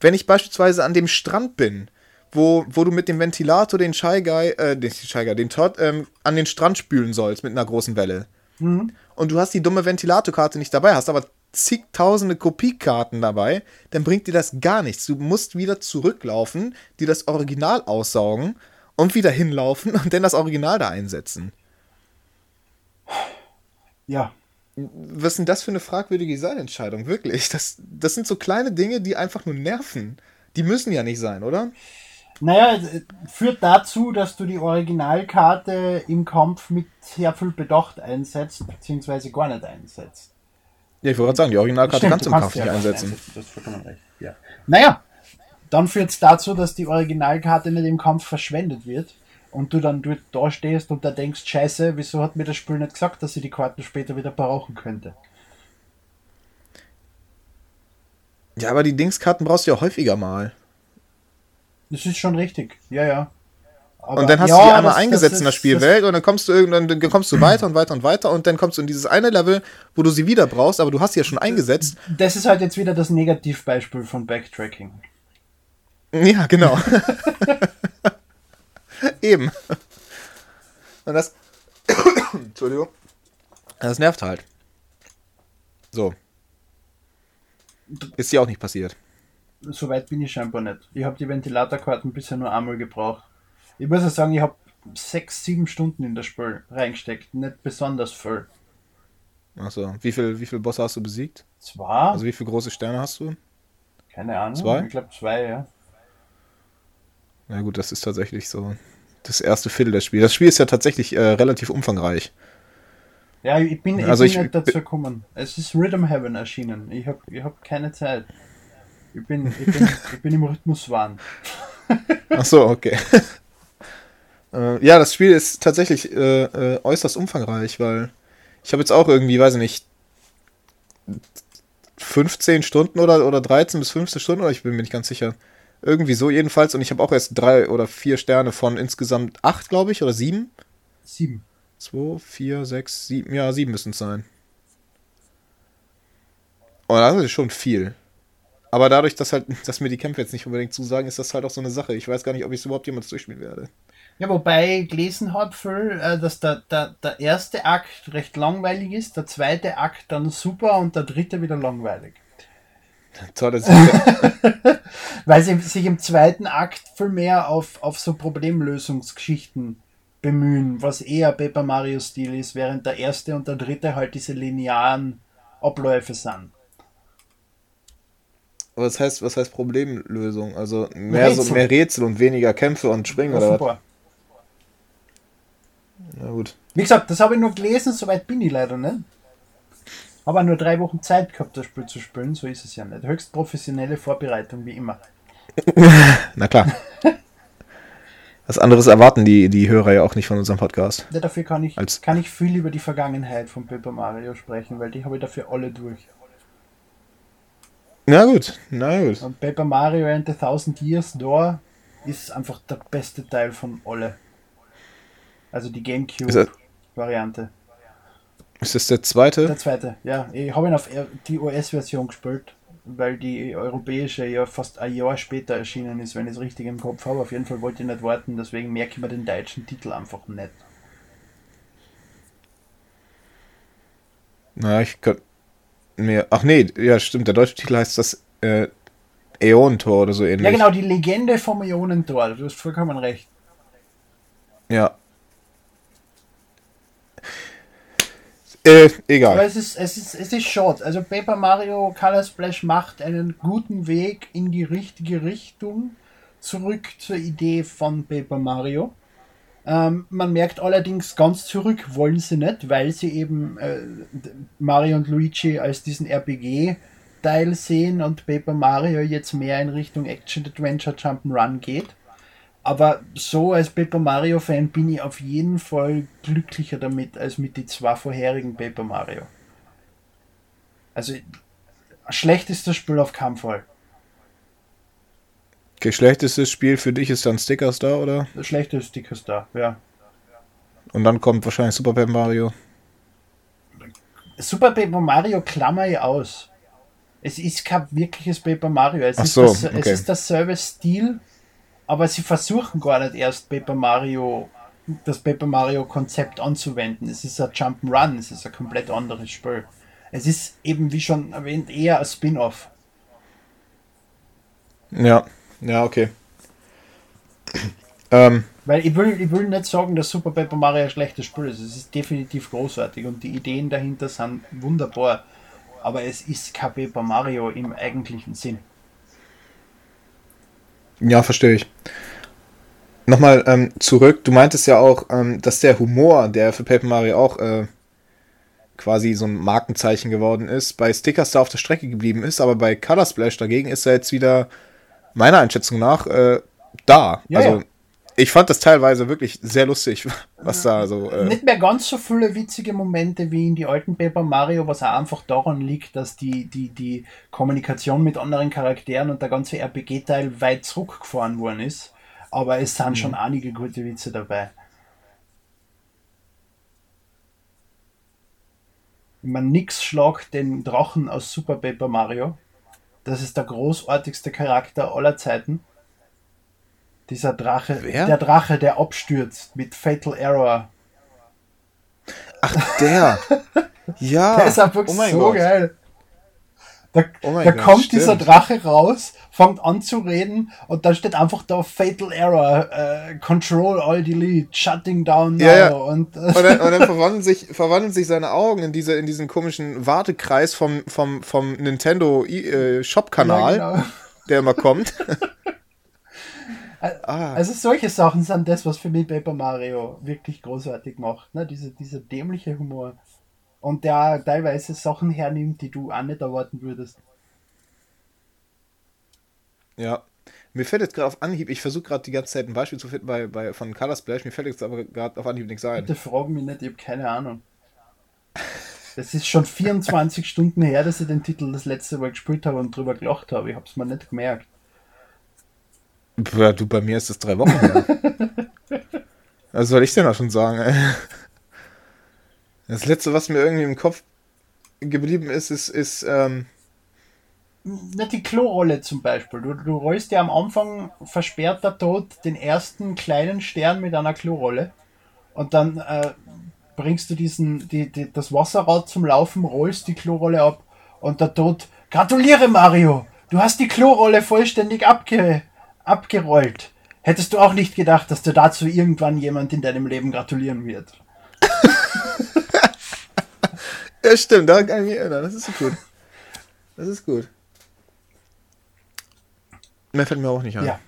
Speaker 1: Wenn ich beispielsweise an dem Strand bin, wo, wo du mit dem Ventilator den Shy Guy, äh, den Shy Guy, den Todd, ähm, an den Strand spülen sollst mit einer großen Welle. Mhm. Und du hast die dumme Ventilatorkarte nicht dabei, hast aber zigtausende Kopiekarten dabei, dann bringt dir das gar nichts. Du musst wieder zurücklaufen, dir das Original aussaugen und wieder hinlaufen und dann das Original da einsetzen.
Speaker 2: Ja,
Speaker 1: was ist denn das für eine fragwürdige Designentscheidung? Wirklich. Das, das sind so kleine Dinge, die einfach nur nerven. Die müssen ja nicht sein, oder?
Speaker 2: Naja, führt dazu, dass du die Originalkarte im Kampf mit sehr viel Bedacht einsetzt, beziehungsweise gar nicht einsetzt.
Speaker 1: Ja, ich wollte gerade sagen, die Originalkarte kannst du im Kampf nicht einsetzen.
Speaker 2: Das ist vollkommen recht. Ja. Naja, dann führt es dazu, dass die Originalkarte nicht im Kampf verschwendet wird und du dann dort da stehst und da denkst, scheiße, wieso hat mir das Spiel nicht gesagt, dass ich die Karten später wieder brauchen könnte?
Speaker 1: Ja, aber die Dingskarten brauchst du ja häufiger mal.
Speaker 2: Das ist schon richtig, ja, ja.
Speaker 1: Aber und dann hast ja, du die einmal das, eingesetzt das ist, in der Spielwelt und dann kommst du irgendwann, dann kommst du weiter und weiter und weiter und dann kommst du in dieses eine Level, wo du sie wieder brauchst, aber du hast sie ja schon eingesetzt.
Speaker 2: Das ist halt jetzt wieder das Negativbeispiel von Backtracking.
Speaker 1: Ja, genau. Eben. Und das. Entschuldigung. Das nervt halt. So. Ist ja auch nicht passiert.
Speaker 2: Soweit bin ich scheinbar nicht. Ich habe die Ventilatorkarten bisher nur einmal gebraucht. Ich muss ja sagen, ich habe sechs, sieben Stunden in das Spiel reingesteckt. Nicht besonders viel.
Speaker 1: Achso, wie viel, wie viel Bosse hast du besiegt?
Speaker 2: Zwei.
Speaker 1: Also wie viele große Sterne hast du?
Speaker 2: Keine Ahnung.
Speaker 1: Zwei?
Speaker 2: Ich glaube zwei, ja.
Speaker 1: Na gut, das ist tatsächlich so das erste Viertel des Spiels. Das Spiel ist ja tatsächlich äh, relativ umfangreich.
Speaker 2: Ja, ich bin, ich also bin ich, nicht dazu gekommen. Es ist Rhythm Heaven erschienen. Ich habe ich hab keine Zeit. Ich bin, ich bin, ich bin im Rhythmuswahn.
Speaker 1: Ach so, okay. äh, ja, das Spiel ist tatsächlich äh, äh, äußerst umfangreich, weil ich habe jetzt auch irgendwie, weiß ich nicht, 15 Stunden oder, oder 13 bis 15 Stunden, oder ich bin mir nicht ganz sicher. Irgendwie so jedenfalls. Und ich habe auch erst drei oder vier Sterne von insgesamt acht, glaube ich, oder sieben.
Speaker 2: Sieben.
Speaker 1: Zwei, vier, sechs, sieben. Ja, sieben müssen es sein. Oh, das ist schon viel. Aber dadurch, dass halt, dass mir die Kämpfe jetzt nicht unbedingt zusagen, ist das halt auch so eine Sache. Ich weiß gar nicht, ob ich es überhaupt jemals durchspielen werde.
Speaker 2: Ja, wobei ich gelesen habe, Phil, äh, dass der, der, der erste Akt recht langweilig ist, der zweite Akt dann super und der dritte wieder langweilig. Toll, Weil sie sich im zweiten Akt viel mehr auf, auf so Problemlösungsgeschichten bemühen, was eher Paper Mario-Stil ist, während der erste und der dritte halt diese linearen Abläufe sind.
Speaker 1: Was heißt, was heißt Problemlösung? Also mehr, Rätsel. So, mehr Rätsel und weniger Kämpfe und Springen oder was?
Speaker 2: Na gut. Wie gesagt, das habe ich nur gelesen, soweit bin ich leider nicht. Aber nur drei Wochen Zeit gehabt, das Spiel zu spielen, so ist es ja nicht. Höchst professionelle Vorbereitung, wie immer.
Speaker 1: Na klar. Was anderes erwarten die, die Hörer ja auch nicht von unserem Podcast.
Speaker 2: Ja, dafür kann ich, Als kann ich viel über die Vergangenheit von Paper Mario sprechen, weil die habe ich dafür alle durch.
Speaker 1: Na gut, na gut.
Speaker 2: Und Paper Mario and the Thousand Years Door ist einfach der beste Teil von alle. Also die Gamecube-Variante.
Speaker 1: Ist das der zweite?
Speaker 2: Der zweite, ja. Ich habe ihn auf die US-Version gespielt, weil die europäische ja fast ein Jahr später erschienen ist, wenn ich es richtig im Kopf habe. Auf jeden Fall wollte ich nicht warten, deswegen merke ich mir den deutschen Titel einfach nicht.
Speaker 1: Na, ich könnte mir. Ach nee, ja, stimmt. Der deutsche Titel heißt das äh, Äonentor oder so ähnlich.
Speaker 2: Ja, genau, die Legende vom Äonentor. Du hast vollkommen recht.
Speaker 1: Ja, Äh, egal.
Speaker 2: Aber es ist, es ist, es ist short. Also Paper Mario Color Splash macht einen guten Weg in die richtige Richtung zurück zur Idee von Paper Mario. Ähm, man merkt allerdings, ganz zurück wollen sie nicht, weil sie eben äh, Mario und Luigi als diesen RPG-Teil sehen und Paper Mario jetzt mehr in Richtung Action Adventure Jump'n'Run geht. Aber so als Paper Mario Fan bin ich auf jeden Fall glücklicher damit als mit den zwei vorherigen Paper Mario. Also schlechtestes Spiel auf keinen Fall.
Speaker 1: Okay, schlechtestes Spiel für dich ist dann Sticker Star, oder?
Speaker 2: Das schlechte Sticker Star, ja.
Speaker 1: Und dann kommt wahrscheinlich Super Paper Mario.
Speaker 2: Super Paper Mario klammer ich aus. Es ist kein wirkliches Paper Mario. Es,
Speaker 1: Ach
Speaker 2: ist,
Speaker 1: so,
Speaker 2: das,
Speaker 1: okay.
Speaker 2: es ist derselbe Stil, aber sie versuchen gar nicht erst Paper Mario, das Paper Mario Konzept anzuwenden. Es ist ein Jump'n'Run, es ist ein komplett anderes Spiel. Es ist eben, wie schon erwähnt, eher ein Spin-off.
Speaker 1: Ja, ja, okay. ähm.
Speaker 2: Weil ich will, ich will nicht sagen, dass Super Paper Mario ein schlechtes Spiel ist. Es ist definitiv großartig und die Ideen dahinter sind wunderbar. Aber es ist kein Paper Mario im eigentlichen Sinn.
Speaker 1: Ja, verstehe ich. Nochmal ähm, zurück, du meintest ja auch, ähm, dass der Humor, der für Paper Mario auch äh, quasi so ein Markenzeichen geworden ist, bei Stickers da auf der Strecke geblieben ist, aber bei Color Splash dagegen ist er jetzt wieder, meiner Einschätzung nach, äh, da. Ja, also ja ich fand das teilweise wirklich sehr lustig, was da so.
Speaker 2: Äh Nicht mehr ganz so viele witzige Momente wie in die alten Paper Mario, was auch einfach daran liegt, dass die, die, die Kommunikation mit anderen Charakteren und der ganze RPG-Teil weit zurückgefahren worden ist. Aber es sind mhm. schon einige gute Witze dabei. Man nix schlagt den Drachen aus Super Paper Mario. Das ist der großartigste Charakter aller Zeiten. Dieser Drache, Wer? der Drache, der abstürzt mit Fatal Error.
Speaker 1: Ach, der. ja.
Speaker 2: Der ist einfach oh so Gott. geil. Da, oh da Gott, kommt stimmt. dieser Drache raus, fängt an zu reden und dann steht einfach da Fatal Error, uh, Control All Delete, Shutting Down Now.
Speaker 1: Ja, ja. Und, und, dann, und dann verwandeln, sich, verwandeln sich seine Augen in, diese, in diesen komischen Wartekreis vom, vom, vom Nintendo äh, Shop-Kanal, ja, genau. der immer kommt.
Speaker 2: Ah. Also solche Sachen sind das, was für mich Paper Mario wirklich großartig macht. Ne? Diese, dieser dämliche Humor. und der teilweise Sachen hernimmt, die du auch nicht erwarten würdest.
Speaker 1: Ja. Mir fällt jetzt gerade auf Anhieb, ich versuche gerade die ganze Zeit ein Beispiel zu finden bei, bei, von Color Splash, mir fällt jetzt aber gerade auf Anhieb nichts ein.
Speaker 2: Bitte frag mich nicht, ich habe keine Ahnung. Das ist schon 24 Stunden her, dass ich den Titel das letzte Mal gespielt habe und drüber gelacht habe. Ich habe es mir nicht gemerkt.
Speaker 1: Ja, du, bei mir ist das drei Wochen her. Was soll ich denn auch schon sagen, ey? Das letzte, was mir irgendwie im Kopf geblieben ist, ist, ist, ähm,
Speaker 2: nicht die Klorolle zum Beispiel. Du, du rollst ja am Anfang versperrt der Tod den ersten kleinen Stern mit einer Klorolle und dann äh, bringst du diesen, die, die, das Wasserrad zum Laufen, rollst die Klorolle ab und der Tod, gratuliere Mario, du hast die Klorolle vollständig abge, abgerollt. Hättest du auch nicht gedacht, dass dir dazu irgendwann jemand in deinem Leben gratulieren wird?
Speaker 1: ja, stimmt, da kann ich mich erinnern. Das ist gut. Das ist gut. Mehr fällt mir auch nicht ein. Ja.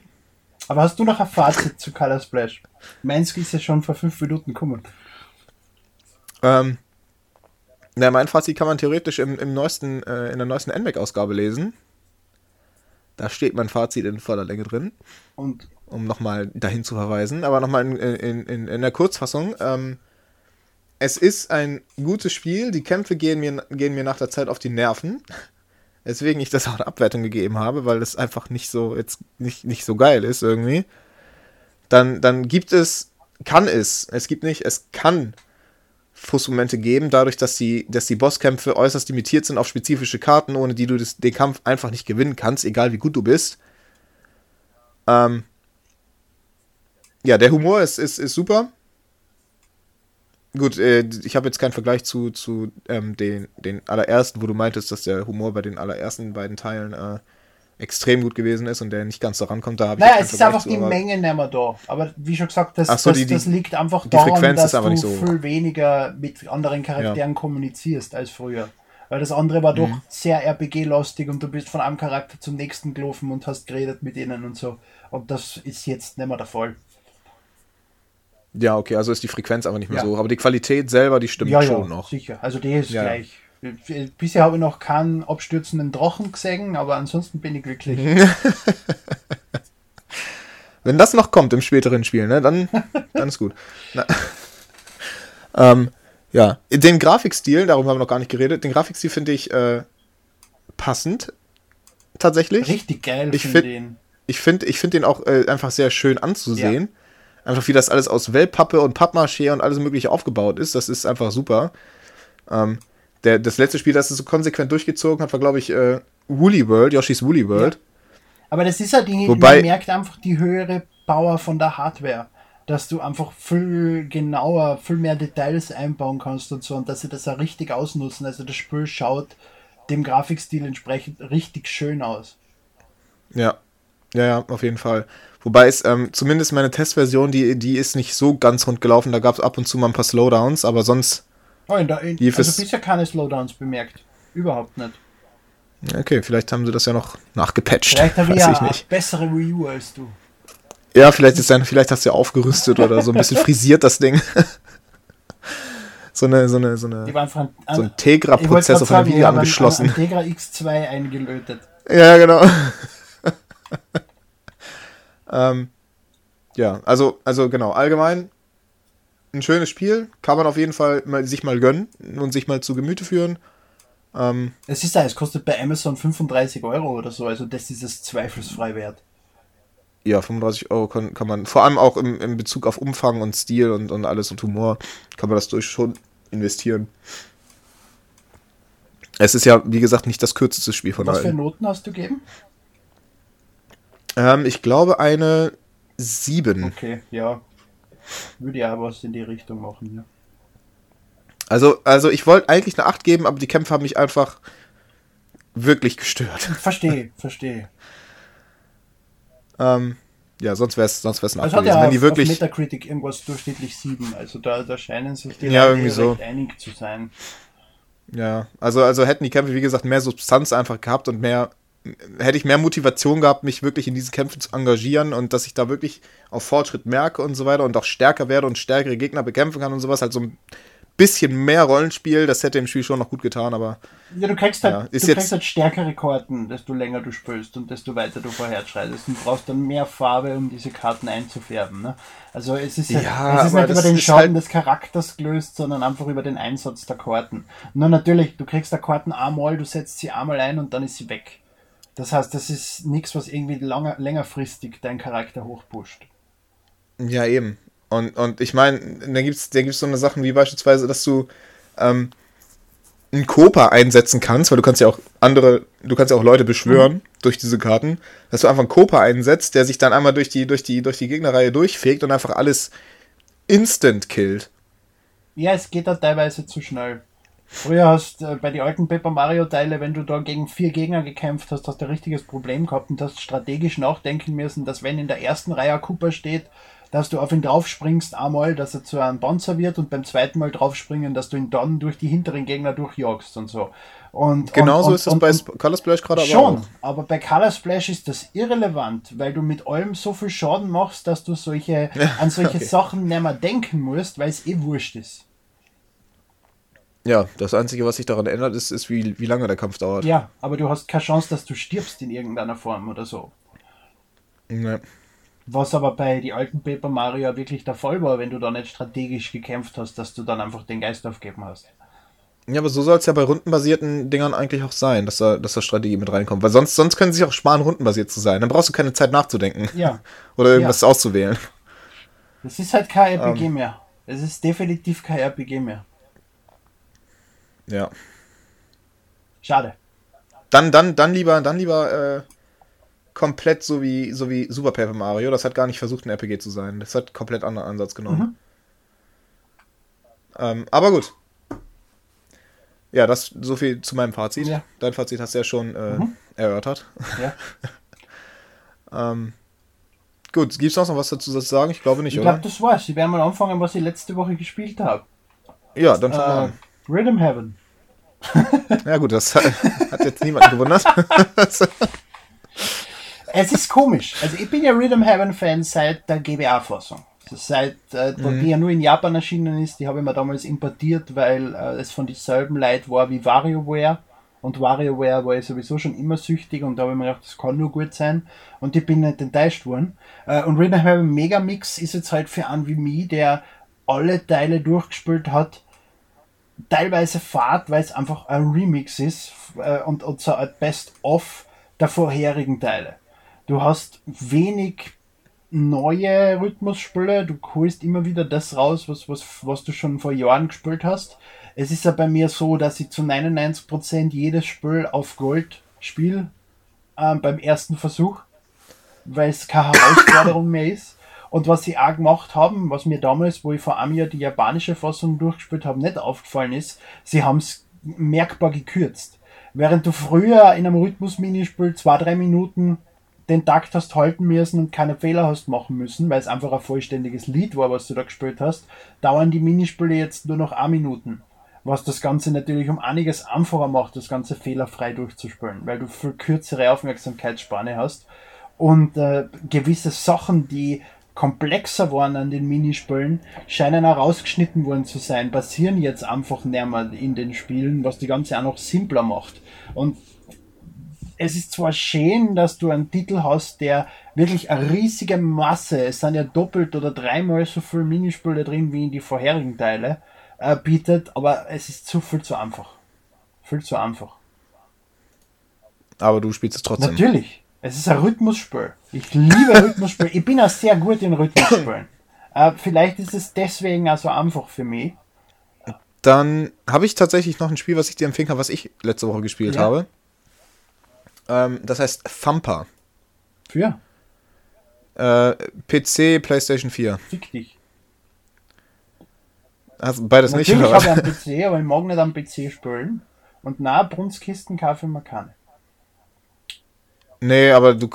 Speaker 2: Aber hast du noch ein Fazit zu Color Splash? Meins ist ja schon vor fünf Minuten gekommen.
Speaker 1: Ähm, na, mein Fazit kann man theoretisch im, im neuesten, äh, in der neuesten NMAC-Ausgabe lesen. Da steht mein Fazit in voller Länge drin. Und? Um nochmal dahin zu verweisen. Aber nochmal in, in, in, in der Kurzfassung. Ähm, es ist ein gutes Spiel. Die Kämpfe gehen mir, gehen mir nach der Zeit auf die Nerven. Deswegen ich das auch eine Abwertung gegeben habe, weil das einfach nicht so jetzt nicht, nicht so geil ist irgendwie. Dann, dann gibt es, kann es, es gibt nicht, es kann Frustmomente geben, dadurch, dass die, dass die Bosskämpfe äußerst limitiert sind auf spezifische Karten, ohne die du das, den Kampf einfach nicht gewinnen kannst, egal wie gut du bist. Ähm, ja, der Humor ist, ist, ist super. Gut, äh, ich habe jetzt keinen Vergleich zu, zu ähm, den, den allerersten, wo du meintest, dass der Humor bei den allerersten beiden Teilen äh, extrem gut gewesen ist und der nicht ganz da rankommt. Da
Speaker 2: naja, es ist einfach die Menge nicht mehr da. Aber wie schon gesagt, das, so, das, die, das liegt einfach daran, dass du so viel weniger mit anderen Charakteren ja. kommunizierst als früher. Weil das andere war doch mhm. sehr RPG-lastig und du bist von einem Charakter zum nächsten gelaufen und hast geredet mit ihnen und so. Und das ist jetzt nicht mehr der Fall.
Speaker 1: Ja, okay, also ist die Frequenz aber nicht mehr ja. so. Aber die Qualität selber, die stimmt ja, schon ja, noch.
Speaker 2: Sicher, also die ist gleich. Bisher habe ich noch keinen abstürzenden Drachen gesehen, aber ansonsten bin ich glücklich.
Speaker 1: Wenn das noch kommt im späteren Spiel, ne, dann, dann ist gut. ähm, ja, den Grafikstil, darüber haben wir noch gar nicht geredet, den Grafikstil finde ich äh, passend. Tatsächlich.
Speaker 2: Richtig geil,
Speaker 1: ich finde den. Ich finde ich find den auch äh, einfach sehr schön anzusehen. Ja. Einfach wie das alles aus Wellpappe und Pappmaché und alles mögliche aufgebaut ist. Das ist einfach super. Ähm, der, das letzte Spiel, das es so konsequent durchgezogen hat, war, glaube ich, äh, Woolly World, Yoshi's Woolly World. Ja.
Speaker 2: Aber das ist halt, die, Wobei, man merkt einfach die höhere Power von der Hardware. Dass du einfach viel genauer, viel mehr Details einbauen kannst und so und dass sie das auch richtig ausnutzen. Also das Spiel schaut dem Grafikstil entsprechend richtig schön aus.
Speaker 1: Ja, ja, ja, auf jeden Fall. Wobei es ähm, zumindest meine Testversion, die, die ist nicht so ganz rund gelaufen. Da gab es ab und zu mal ein paar Slowdowns, aber sonst.
Speaker 2: Oh, in der, in, also bisher keine Slowdowns bemerkt. Überhaupt nicht.
Speaker 1: Okay, vielleicht haben sie das ja noch nachgepatcht.
Speaker 2: Vielleicht habe ich ja eine bessere Wii U als du.
Speaker 1: Ja, vielleicht, ist dann, vielleicht hast du ja aufgerüstet oder so ein bisschen frisiert das Ding. so eine, so eine, so eine,
Speaker 2: ein,
Speaker 1: so ein Tegra-Prozessor von der Wii angeschlossen.
Speaker 2: Ein, ein Tegra X2 eingelötet.
Speaker 1: Ja, genau. Ähm, ja, also, also genau, allgemein ein schönes Spiel. Kann man auf jeden Fall mal, sich mal gönnen und sich mal zu Gemüte führen. Ähm,
Speaker 2: es ist ja, es kostet bei Amazon 35 Euro oder so, also das ist es zweifelsfrei wert.
Speaker 1: Ja, 35 Euro kann, kann man, vor allem auch im, im Bezug auf Umfang und Stil und, und alles und Humor, kann man das durch schon investieren. Es ist ja, wie gesagt, nicht das kürzeste Spiel von
Speaker 2: Was allen. Was für Noten hast du gegeben?
Speaker 1: Ähm, ich glaube eine 7.
Speaker 2: Okay, ja. Würde ja was in die Richtung machen, ja.
Speaker 1: Also, also ich wollte eigentlich eine 8 geben, aber die Kämpfe haben mich einfach wirklich gestört.
Speaker 2: Verstehe, verstehe.
Speaker 1: ähm, ja, sonst wäre es sonst wär's ein
Speaker 2: 8 gewesen. Ja Wenn auf, die wirklich auf Metacritic irgendwas durchschnittlich 7, also da, da scheinen sich die
Speaker 1: ja, irgendwie so.
Speaker 2: einig zu sein.
Speaker 1: Ja, also, also hätten die Kämpfe, wie gesagt, mehr Substanz einfach gehabt und mehr hätte ich mehr Motivation gehabt, mich wirklich in diesen Kämpfen zu engagieren und dass ich da wirklich auf Fortschritt merke und so weiter und auch stärker werde und stärkere Gegner bekämpfen kann und sowas, halt so ein bisschen mehr Rollenspiel, das hätte dem Spiel schon noch gut getan, aber.
Speaker 2: Ja, du kriegst halt, ja, du kriegst halt stärkere Karten, desto länger du spielst und desto weiter du vorherschreitest und brauchst dann mehr Farbe, um diese Karten einzufärben. Ne? Also es ist, halt, ja, es ist nicht über den Schaden halt des Charakters gelöst, sondern einfach über den Einsatz der Karten. Nur natürlich, du kriegst der Karten einmal, du setzt sie einmal ein und dann ist sie weg. Das heißt, das ist nichts, was irgendwie langer, längerfristig deinen Charakter hochpusht.
Speaker 1: Ja, eben. Und, und ich meine, da gibt es da gibt's so eine Sachen wie beispielsweise, dass du ähm, einen Kopa einsetzen kannst, weil du kannst ja auch andere, du kannst ja auch Leute beschwören mhm. durch diese Karten, dass du einfach einen Kopa einsetzt, der sich dann einmal durch die, durch die, durch die Gegnerreihe durchfegt und einfach alles instant killt.
Speaker 2: Ja, es geht da teilweise zu schnell. Früher hast äh, bei den alten Paper Mario Teile, wenn du da gegen vier Gegner gekämpft hast, hast du ein richtiges Problem gehabt und hast strategisch nachdenken müssen, dass wenn in der ersten Reihe ein Cooper steht, dass du auf ihn draufspringst, einmal, dass er zu einem Panzer wird und beim zweiten Mal draufspringen, dass du ihn dann durch die hinteren Gegner durchjagst und so. Und,
Speaker 1: Genauso
Speaker 2: und,
Speaker 1: ist es bei Color Splash gerade
Speaker 2: aber Schon, auch. aber bei Color Splash ist das irrelevant, weil du mit allem so viel Schaden machst, dass du solche, an solche okay. Sachen nicht mehr denken musst, weil es eh wurscht ist.
Speaker 1: Ja, das Einzige, was sich daran ändert, ist, ist wie, wie lange der Kampf dauert.
Speaker 2: Ja, aber du hast keine Chance, dass du stirbst in irgendeiner Form oder so. Nee. Was aber bei die alten Paper Mario wirklich der Fall war, wenn du da nicht strategisch gekämpft hast, dass du dann einfach den Geist aufgeben hast.
Speaker 1: Ja, aber so soll es ja bei rundenbasierten Dingern eigentlich auch sein, dass da, dass da Strategie mit reinkommt. Weil sonst, sonst können sie sich auch sparen, rundenbasiert zu sein. Dann brauchst du keine Zeit nachzudenken.
Speaker 2: Ja.
Speaker 1: Oder irgendwas ja. auszuwählen.
Speaker 2: Das ist halt kein RPG um. Ähm. mehr. Es ist definitiv kein RPG mehr.
Speaker 1: Ja.
Speaker 2: Schade.
Speaker 1: Dann, dann, dann lieber, dann lieber äh, komplett so wie, so wie Super Paper Mario. Das hat gar nicht versucht, ein RPG zu sein. Das hat komplett anderen Ansatz genommen. Mhm. Ähm, aber gut. Ja, das so viel zu meinem Fazit. Ja. Dein Fazit hast du ja schon äh, mhm. erörtert. Ja. ähm, gut, gibt es noch was dazu zu sagen? Ich glaube nicht,
Speaker 2: ich glaube, das war's. Ich werde mal anfangen, was ich letzte Woche gespielt habe.
Speaker 1: Ja, dann fangen wir äh, an.
Speaker 2: Rhythm Heaven.
Speaker 1: ja gut, das hat, hat jetzt niemand gewundert.
Speaker 2: es ist komisch. Also ich bin ja Rhythm Heaven Fan seit der GBA-Fassung. Seit äh, mhm. die ja nur in Japan erschienen ist, die habe ich mir damals importiert, weil äh, es von dieselben Leuten war wie WarioWare. Und WarioWare war ich sowieso schon immer süchtig und da habe ich mir gedacht, das kann nur gut sein. Und ich bin nicht enttäuscht worden. Äh, und Rhythm Heaven Megamix ist jetzt halt für einen wie mich, der alle Teile durchgespielt hat, teilweise fad, weil es einfach ein Remix ist äh, und, und so ein Best-of der vorherigen Teile. Du hast wenig neue Rhythmusspiele, du holst immer wieder das raus, was, was, was du schon vor Jahren gespielt hast. Es ist ja bei mir so, dass ich zu 99% jedes Spiel auf Gold spiele äh, beim ersten Versuch, weil es keine Herausforderung mehr ist. Und was sie auch gemacht haben, was mir damals, wo ich vor einem Jahr die japanische Fassung durchgespielt habe, nicht aufgefallen ist, sie haben es merkbar gekürzt. Während du früher in einem Rhythmus-Minispiel zwei, drei Minuten den Takt hast halten müssen und keine Fehler hast machen müssen, weil es einfach ein vollständiges Lied war, was du da gespielt hast, dauern die Minispiele jetzt nur noch ein Minuten. Was das Ganze natürlich um einiges einfacher macht, das Ganze fehlerfrei durchzuspielen, weil du viel kürzere Aufmerksamkeitsspanne hast und äh, gewisse Sachen, die komplexer waren an den Minispielen, scheinen auch rausgeschnitten worden zu sein, passieren jetzt einfach nicht mehr in den Spielen, was die ganze auch noch simpler macht. Und es ist zwar schön, dass du einen Titel hast, der wirklich eine riesige Masse, es sind ja doppelt oder dreimal so viele Minispiele drin wie in die vorherigen Teile, äh, bietet, aber es ist zu viel zu einfach. Viel zu einfach.
Speaker 1: Aber du spielst es trotzdem.
Speaker 2: Natürlich. Es ist ein Rhythmusspiel. Ich liebe Rhythmusspiele. Ich bin auch sehr gut in Rhythmusspielen. Äh, vielleicht ist es deswegen auch so einfach für mich.
Speaker 1: Dann habe ich tatsächlich noch ein Spiel, was ich dir empfehlen kann, was ich letzte Woche gespielt ja. habe. Ähm, das heißt Thumper.
Speaker 2: Für?
Speaker 1: Äh, PC, PlayStation 4.
Speaker 2: Fick dich.
Speaker 1: Also beides
Speaker 2: Natürlich
Speaker 1: nicht,
Speaker 2: oder? Ich habe einen PC, aber ich mag nicht am PC spielen. Und na, Brunskisten kaufe ich mir keine.
Speaker 1: Nee, aber du.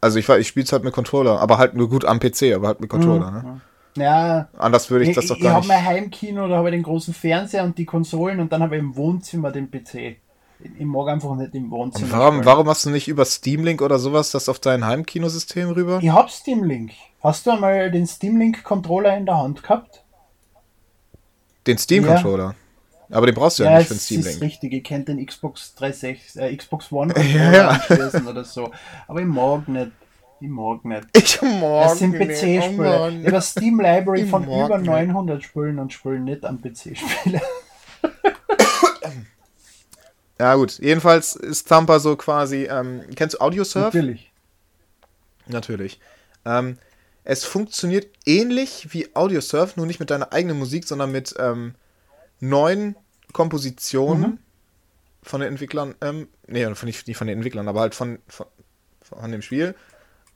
Speaker 1: Also ich, ich spiele es halt mit Controller, aber halt nur gut am PC, aber halt mit Controller, mhm. ne?
Speaker 2: Ja.
Speaker 1: Anders würde ich, ich das doch gar
Speaker 2: ich
Speaker 1: nicht.
Speaker 2: Ich habe mein Heimkino, da habe ich den großen Fernseher und die Konsolen und dann habe ich im Wohnzimmer den PC. Ich mag einfach nicht im Wohnzimmer.
Speaker 1: warum, warum hast du nicht über Steam Link oder sowas das auf dein Heimkinosystem rüber?
Speaker 2: Ich hab Steam Link. Hast du einmal den Steam Link Controller in der Hand gehabt?
Speaker 1: Den Steam-Controller. Ja. Aber den brauchst du ja, ja nicht für den
Speaker 2: Steam Link. Das ist richtig, ihr kennt den Xbox 360, äh, Xbox One ja, ja. anschließen oder so. Aber ich mag nicht. Ich mag nicht.
Speaker 1: Ich mag
Speaker 2: Das sind PC-Spiele. Oh ich habe Steam Library ich von über 900 Spielen und spielen nicht am PC-Spiele.
Speaker 1: ja gut, jedenfalls ist Thumper so quasi, ähm, kennst du Audiosurf?
Speaker 2: Natürlich.
Speaker 1: Natürlich. Ähm, es funktioniert ähnlich wie Audiosurf, nur nicht mit deiner eigenen Musik, sondern mit ähm, neuen Kompositionen mhm. von den Entwicklern, ähm, nee, von, nicht, nicht von den Entwicklern, aber halt von, von, von dem Spiel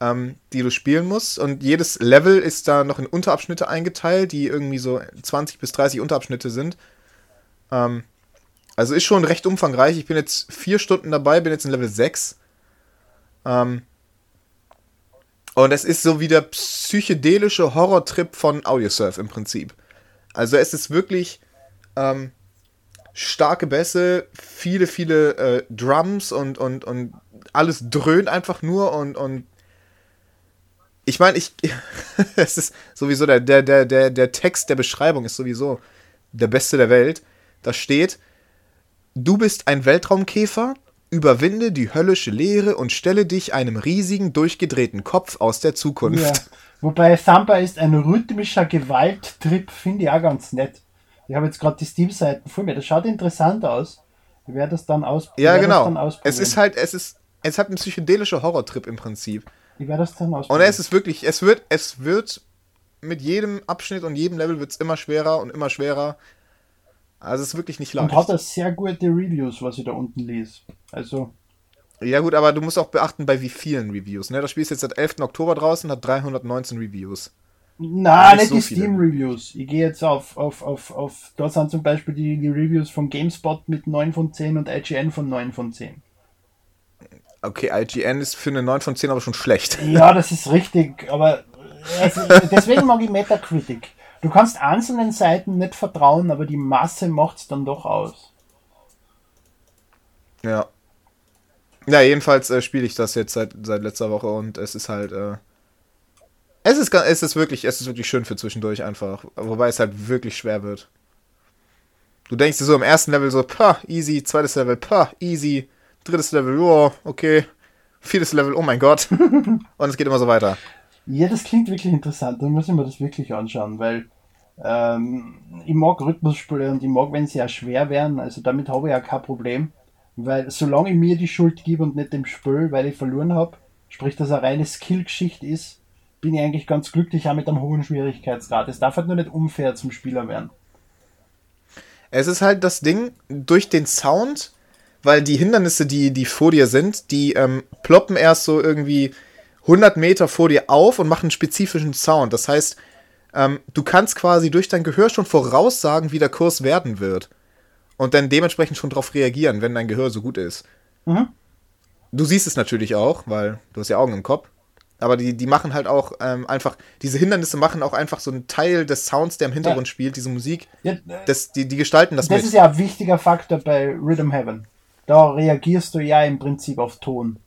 Speaker 1: ähm, die du spielen musst. Und jedes Level ist da noch in Unterabschnitte eingeteilt, die irgendwie so 20 bis 30 Unterabschnitte sind. Ähm, also ist schon recht umfangreich. Ich bin jetzt vier Stunden dabei, bin jetzt in Level 6. Ähm, und es ist so wie der psychedelische Horrortrip von Audiosurf im Prinzip. Also es ist wirklich ähm, starke Bässe, viele, viele äh, Drums und, und, und alles dröhnt einfach nur und, und ich meine, ich. es ist sowieso der, der, der, der, der Text der Beschreibung ist sowieso der beste der Welt. Da steht: Du bist ein Weltraumkäfer, überwinde die höllische Leere und stelle dich einem riesigen, durchgedrehten Kopf aus der Zukunft. Ja.
Speaker 2: Wobei Samba ist ein rhythmischer Gewalttrip, finde ich auch ganz nett. Ich habe jetzt gerade die Steam-Seiten vor mir. Das schaut interessant aus. Ich werde das dann
Speaker 1: ausprobieren. Ja, genau. Es ist halt, es ist, es hat einen psychedelischen Horrortrip im Prinzip.
Speaker 2: Wie wäre das denn aus?
Speaker 1: Und es ist wirklich, es wird, es wird mit jedem Abschnitt und jedem Level wird es immer schwerer und immer schwerer. Also es ist wirklich nicht leicht.
Speaker 2: Und hat das sehr gute Reviews, was ich da unten lese. Also.
Speaker 1: Ja gut, aber du musst auch beachten, bei wie vielen Reviews. Ne? Das Spiel ist jetzt seit 11. Oktober draußen, hat 319 Reviews.
Speaker 2: Nein, nicht, nicht so die Steam-Reviews. Ich gehe jetzt auf, auf, auf, auf, dort sind zum Beispiel die, die Reviews von GameSpot mit 9 von 10 und IGN von 9 von 10.
Speaker 1: Okay, IGN ist für eine 9 von 10 aber schon schlecht.
Speaker 2: Ja, das ist richtig, aber also, deswegen mag ich Metacritic. Du kannst einzelnen Seiten nicht vertrauen, aber die Masse macht es dann doch aus.
Speaker 1: Ja. Ja, jedenfalls äh, spiele ich das jetzt seit, seit letzter Woche und es ist halt. Äh, es, ist, es, ist wirklich, es ist wirklich schön für zwischendurch einfach. Wobei es halt wirklich schwer wird. Du denkst dir so im ersten Level so, pah, easy, zweites Level, pah, easy drittes Level, oh, okay. Viertes Level, oh mein Gott. Und es geht immer so weiter.
Speaker 2: Ja, das klingt wirklich interessant. Dann muss ich mir das wirklich anschauen, weil ähm, ich mag Rhythmusspiele und ich mag, wenn sie ja schwer werden. Also damit habe ich ja kein Problem. Weil solange ich mir die Schuld gebe und nicht dem Spiel, weil ich verloren habe, sprich, dass eine reine Skill-Geschichte ist, bin ich eigentlich ganz glücklich auch mit einem hohen Schwierigkeitsgrad. Es darf halt nur nicht unfair zum Spieler werden.
Speaker 1: Es ist halt das Ding, durch den Sound weil die Hindernisse, die, die vor dir sind, die ähm, ploppen erst so irgendwie 100 Meter vor dir auf und machen einen spezifischen Sound. Das heißt, ähm, du kannst quasi durch dein Gehör schon voraussagen, wie der Kurs werden wird. Und dann dementsprechend schon darauf reagieren, wenn dein Gehör so gut ist. Mhm. Du siehst es natürlich auch, weil du hast ja Augen im Kopf. Aber die, die machen halt auch ähm, einfach, diese Hindernisse machen auch einfach so einen Teil des Sounds, der im Hintergrund ja. spielt, diese Musik. Ja, das, die, die gestalten das,
Speaker 2: das mit. Das ist ja ein wichtiger Faktor bei Rhythm Heaven da reagierst du ja im Prinzip auf Ton.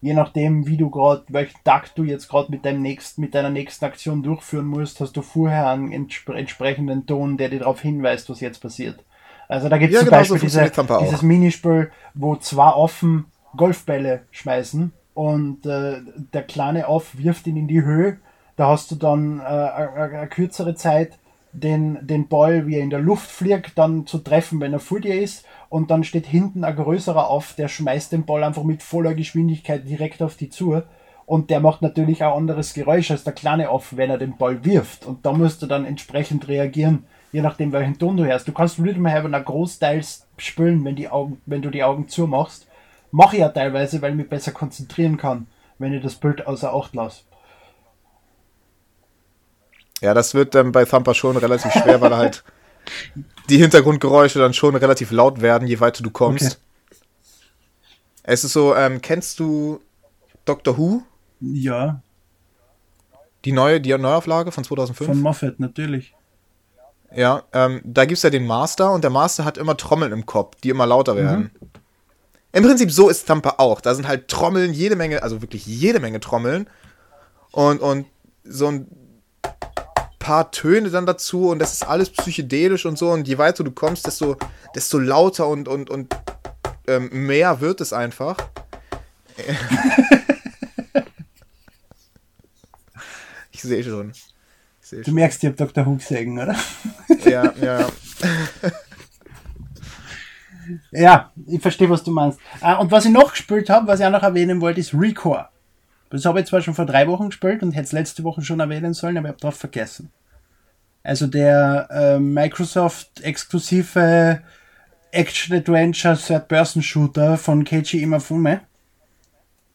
Speaker 2: Je nachdem, wie du gerade, welchen Takt du jetzt gerade mit deinem nächsten, mit deiner nächsten Aktion durchführen musst, hast du vorher einen entspre entsprechenden Ton, der dir darauf hinweist, was jetzt passiert. Also da gibt es ja, zum genau Beispiel so diese, dieses Minispiel, wo zwei offen Golfbälle schmeißen und äh, der kleine Off wirft ihn in die Höhe. Da hast du dann äh, eine kürzere Zeit, den, den Ball, wie er in der Luft fliegt, dann zu treffen, wenn er vor dir ist und dann steht hinten ein größerer auf, der schmeißt den Ball einfach mit voller Geschwindigkeit direkt auf die zu. Und der macht natürlich auch anderes Geräusch als der kleine auf, wenn er den Ball wirft. Und da musst du dann entsprechend reagieren, je nachdem welchen Ton du hörst. Du kannst Rhythm Heaven auch großteils spülen, wenn, die Augen, wenn du die Augen zumachst. Mache ich ja teilweise, weil ich mich besser konzentrieren kann, wenn ich das Bild außer Acht lasse.
Speaker 1: Ja, das wird dann bei Thumper schon relativ schwer, weil halt die Hintergrundgeräusche dann schon relativ laut werden, je weiter du kommst. Okay. Es ist so, ähm, kennst du Doctor Who?
Speaker 2: Ja.
Speaker 1: Die neue, die Neuauflage von 2005?
Speaker 2: Von Moffat, natürlich.
Speaker 1: Ja, ähm, da gibt es ja den Master und der Master hat immer Trommeln im Kopf, die immer lauter mhm. werden. Mhm. Im Prinzip so ist Tampa auch. Da sind halt Trommeln, jede Menge, also wirklich jede Menge Trommeln. Und, und so ein paar Töne dann dazu und das ist alles psychedelisch und so. Und je weiter du kommst, desto, desto lauter und, und, und ähm, mehr wird es einfach. ich sehe schon.
Speaker 2: Seh du schon. merkst, ich habe Dr. Who gesehen, oder?
Speaker 1: ja, ja.
Speaker 2: ja, ich verstehe, was du meinst. Ah, und was ich noch gespielt habe, was ich auch noch erwähnen wollte, ist Recore. Das habe ich zwar schon vor drei Wochen gespielt und hätte es letzte Woche schon erwähnen sollen, aber ich habe drauf vergessen. Also der äh, Microsoft-exklusive Action-Adventure Third-Person-Shooter von Keiji Imafume,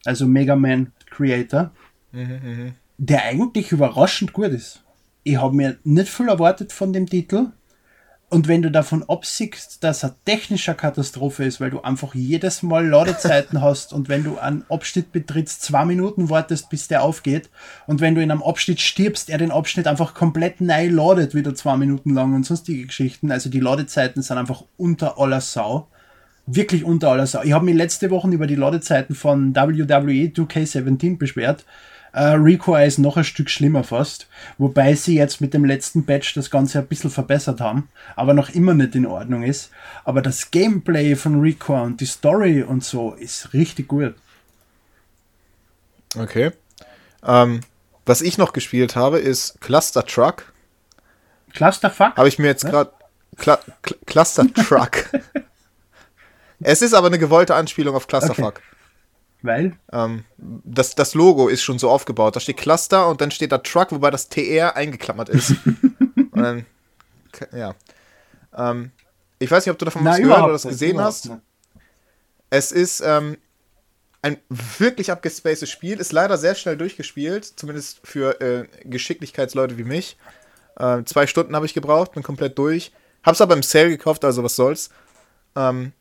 Speaker 2: also Mega Man Creator, mhm, mhm, der eigentlich überraschend gut ist. Ich habe mir nicht viel erwartet von dem Titel, und wenn du davon absiegst, dass er technischer Katastrophe ist, weil du einfach jedes Mal Ladezeiten hast und wenn du einen Abschnitt betrittst, zwei Minuten wartest, bis der aufgeht und wenn du in einem Abschnitt stirbst, er den Abschnitt einfach komplett neu ladet, wieder zwei Minuten lang und sonstige Geschichten. Also die Ladezeiten sind einfach unter aller Sau. Wirklich unter aller Sau. Ich habe mich letzte Woche über die Ladezeiten von WWE 2K17 beschwert Uh, Recore ist noch ein Stück schlimmer fast, wobei sie jetzt mit dem letzten Patch das Ganze ein bisschen verbessert haben, aber noch immer nicht in Ordnung ist. Aber das Gameplay von Recore und die Story und so ist richtig gut.
Speaker 1: Okay. Ähm, was ich noch gespielt habe, ist Cluster Truck.
Speaker 2: Clusterfuck?
Speaker 1: Habe ich mir jetzt gerade. Cl Cl Cluster Truck. es ist aber eine gewollte Anspielung auf Clusterfuck. Okay.
Speaker 2: Weil?
Speaker 1: Ähm, das, das Logo ist schon so aufgebaut. Da steht Cluster und dann steht da Truck, wobei das TR eingeklammert ist. dann, ja. Ähm, ich weiß nicht, ob du davon was gehört oder das gesehen hast. Nicht. Es ist ähm, ein wirklich abgespacedes Spiel, ist leider sehr schnell durchgespielt, zumindest für äh, Geschicklichkeitsleute wie mich. Äh, zwei Stunden habe ich gebraucht, bin komplett durch. Hab's aber im Sale gekauft, also was soll's. Ähm,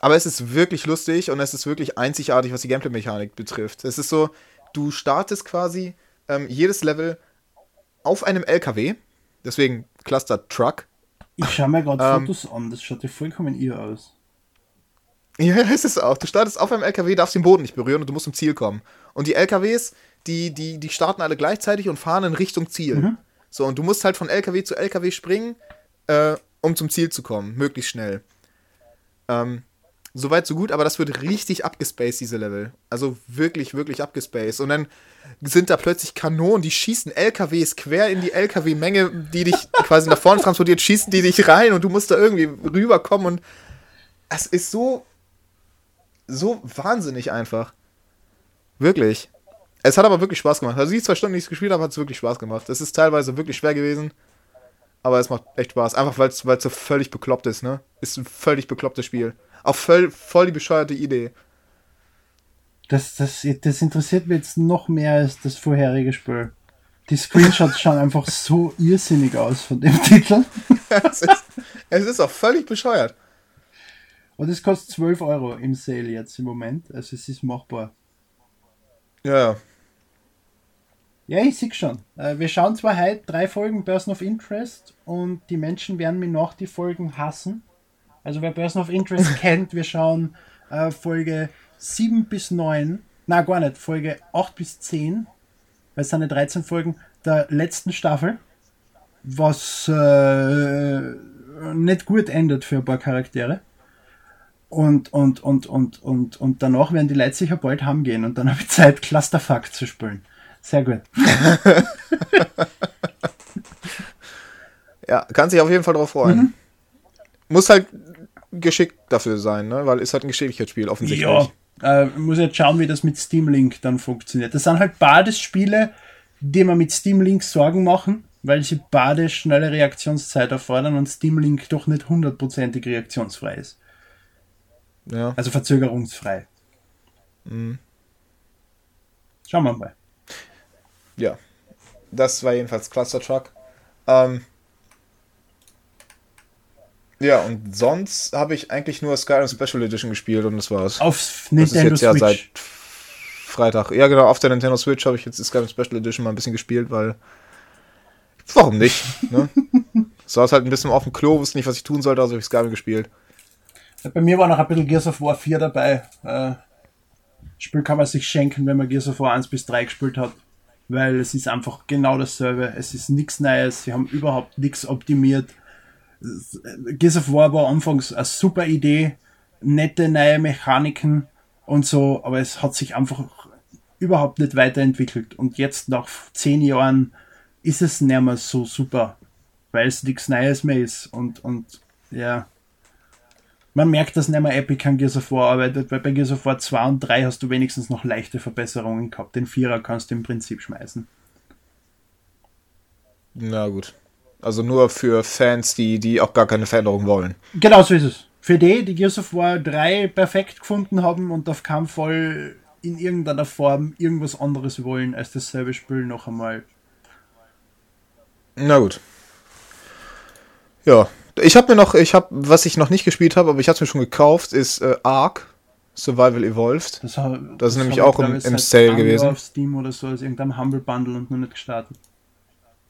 Speaker 1: aber es ist wirklich lustig und es ist wirklich einzigartig, was die Gameplay-Mechanik betrifft. Es ist so, du startest quasi ähm, jedes Level auf einem LKW, deswegen Cluster Truck.
Speaker 2: Ich schaue mir gerade ähm, Fotos an, das schaut ja vollkommen ihr aus.
Speaker 1: Ja, ist es auch. Du startest auf einem LKW, darfst den Boden nicht berühren und du musst zum Ziel kommen. Und die LKWs, die, die, die starten alle gleichzeitig und fahren in Richtung Ziel. Mhm. So, und du musst halt von LKW zu LKW springen, äh, um zum Ziel zu kommen, möglichst schnell. Ähm, Soweit, so gut, aber das wird richtig abgespaced, diese Level. Also wirklich, wirklich abgespaced. Und dann sind da plötzlich Kanonen, die schießen LKWs quer in die LKW-Menge, die dich quasi nach vorne transportiert, schießen die dich rein und du musst da irgendwie rüberkommen und es ist so, so wahnsinnig einfach. Wirklich. Es hat aber wirklich Spaß gemacht. Also die zwei Stunden, die ich es gespielt habe, hat es wirklich Spaß gemacht. Es ist teilweise wirklich schwer gewesen, aber es macht echt Spaß. Einfach weil es so völlig bekloppt ist, ne? Ist ein völlig beklopptes Spiel. Auch voll, voll die bescheuerte Idee.
Speaker 2: Das, das, das interessiert mich jetzt noch mehr als das vorherige Spiel. Die Screenshots schauen einfach so irrsinnig aus von dem Titel.
Speaker 1: es, ist, es ist auch völlig bescheuert.
Speaker 2: Und es kostet 12 Euro im Sale jetzt im Moment. Also es ist machbar.
Speaker 1: Ja.
Speaker 2: Ja, ich sehe schon. Äh, wir schauen zwar heute drei Folgen Person of Interest und die Menschen werden mich nach die Folgen hassen. Also wer Person of Interest kennt, wir schauen äh, Folge 7 bis 9, na gar nicht, Folge 8 bis 10, weil es sind 13 Folgen der letzten Staffel, was äh, nicht gut endet für ein paar Charaktere. Und, und, und, und, und, und danach werden die Leute sicher bald heimgehen und dann habe ich Zeit, Clusterfuck zu spielen. Sehr gut.
Speaker 1: ja, kann sich auf jeden Fall darauf freuen. Mhm. Muss halt geschickt dafür sein, ne? weil es halt ein Geschicklichkeitsspiel offensichtlich.
Speaker 2: Ja, äh, muss jetzt schauen, wie das mit Steam Link dann funktioniert. Das sind halt Badesspiele, die man mit Steam Link Sorgen machen, weil sie Bade schnelle Reaktionszeit erfordern und Steam Link doch nicht hundertprozentig reaktionsfrei ist.
Speaker 1: Ja.
Speaker 2: Also verzögerungsfrei. Mhm. Schauen wir mal.
Speaker 1: Ja. Das war jedenfalls Cluster Truck. Ähm, ja, und sonst habe ich eigentlich nur Skyrim Special Edition gespielt und das war's.
Speaker 2: Auf Nintendo
Speaker 1: das ist jetzt Switch. ja seit Freitag. Ja, genau, auf der Nintendo Switch habe ich jetzt Skyrim Special Edition mal ein bisschen gespielt, weil. Warum nicht? ne? Saß halt ein bisschen auf dem Klo, wusste nicht, was ich tun sollte, also habe ich Skyrim gespielt.
Speaker 2: Bei mir war noch ein bisschen Gears of War 4 dabei. Äh, Spiel kann man sich schenken, wenn man Gears of War 1 bis 3 gespielt hat. Weil es ist einfach genau dasselbe. Es ist nichts Neues, sie haben überhaupt nichts optimiert. Gears of War war anfangs eine super Idee, nette neue Mechaniken und so, aber es hat sich einfach überhaupt nicht weiterentwickelt. Und jetzt nach zehn Jahren ist es nicht mehr so super, weil es nichts Neues mehr ist. Und, und ja, man merkt, dass nicht mehr Epic an Gears of War arbeitet, weil bei Gears of War 2 und 3 hast du wenigstens noch leichte Verbesserungen gehabt. Den Vierer kannst du im Prinzip schmeißen.
Speaker 1: Na gut. Also nur für Fans, die, die auch gar keine Veränderung wollen.
Speaker 2: Genau so ist es. Für die, die Gears of War 3 perfekt gefunden haben und auf keinen Fall in irgendeiner Form irgendwas anderes wollen als dasselbe Spiel noch einmal.
Speaker 1: Na gut. Ja, ich habe mir noch, ich habe, was ich noch nicht gespielt habe, aber ich habe es mir schon gekauft, ist äh, Ark Survival Evolved. Das, das, das ist nämlich auch im, im Sale gewesen.
Speaker 2: auf Steam oder so, als irgendein Humble Bundle und nur nicht gestartet.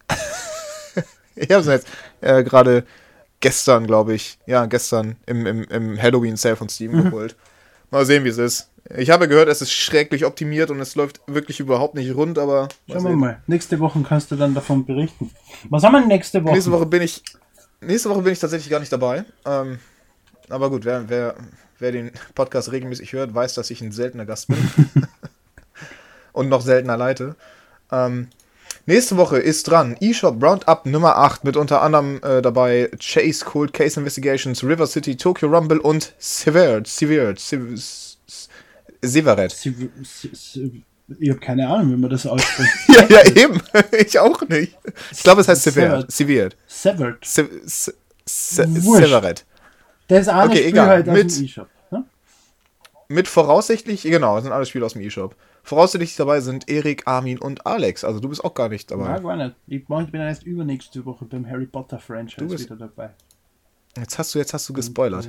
Speaker 1: ich habe es jetzt äh, gerade gestern, glaube ich, ja, gestern im, im, im Halloween Sale von Steam mhm. geholt. Mal sehen, wie es ist. Ich habe gehört, es ist schrecklich optimiert und es läuft wirklich überhaupt nicht rund, aber.
Speaker 2: Schauen wir mal. Nächste Woche kannst du dann davon berichten. Was haben wir nächste Woche?
Speaker 1: Nächste Woche bin ich. Nächste Woche bin ich tatsächlich gar nicht dabei. Ähm, aber gut, wer, wer, wer den Podcast regelmäßig hört, weiß, dass ich ein seltener Gast bin. und noch seltener leite. Ähm, nächste Woche ist dran eShop Roundup Nummer 8 mit unter anderem äh, dabei Chase Cold Case Investigations, River City, Tokyo Rumble und Severed. Severed. Severed. Severed.
Speaker 2: Ich habe keine Ahnung, wie man das ausspricht.
Speaker 1: ja, ja, eben. ich auch nicht. Ich glaube, es heißt Severed. Severed.
Speaker 2: Severed.
Speaker 1: Severed.
Speaker 2: Der ist auch okay, egal. Halt aus mit, dem E-Shop. Ne?
Speaker 1: Mit voraussichtlich, genau, das sind alle Spiele aus dem E-Shop. Voraussichtlich dabei sind Erik, Armin und Alex. Also du bist auch gar nicht dabei.
Speaker 2: Ja, gar nicht. Ich, bin erst übernächste Woche beim Harry Potter Franchise wieder dabei.
Speaker 1: Jetzt hast du, jetzt hast du gespoilert.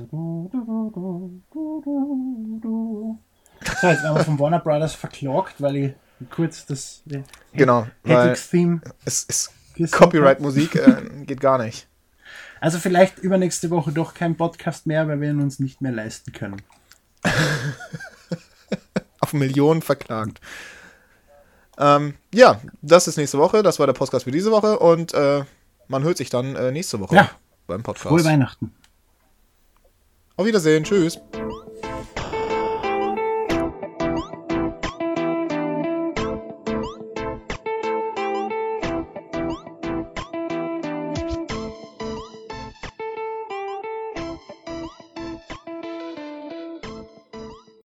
Speaker 2: So, jetzt werden wir von Warner Brothers verklagt, weil ich kurz das
Speaker 1: äh, genau, Theme. Es ist Copyright-Musik äh, geht gar nicht.
Speaker 2: Also vielleicht übernächste Woche doch kein Podcast mehr, weil wir ihn uns nicht mehr leisten können.
Speaker 1: Auf Millionen verklagt. Ähm, ja, das ist nächste Woche. Das war der Podcast für diese Woche und äh, man hört sich dann äh, nächste Woche
Speaker 2: ja.
Speaker 1: beim Podcast.
Speaker 2: Frohe Weihnachten.
Speaker 1: Auf Wiedersehen. Tschüss.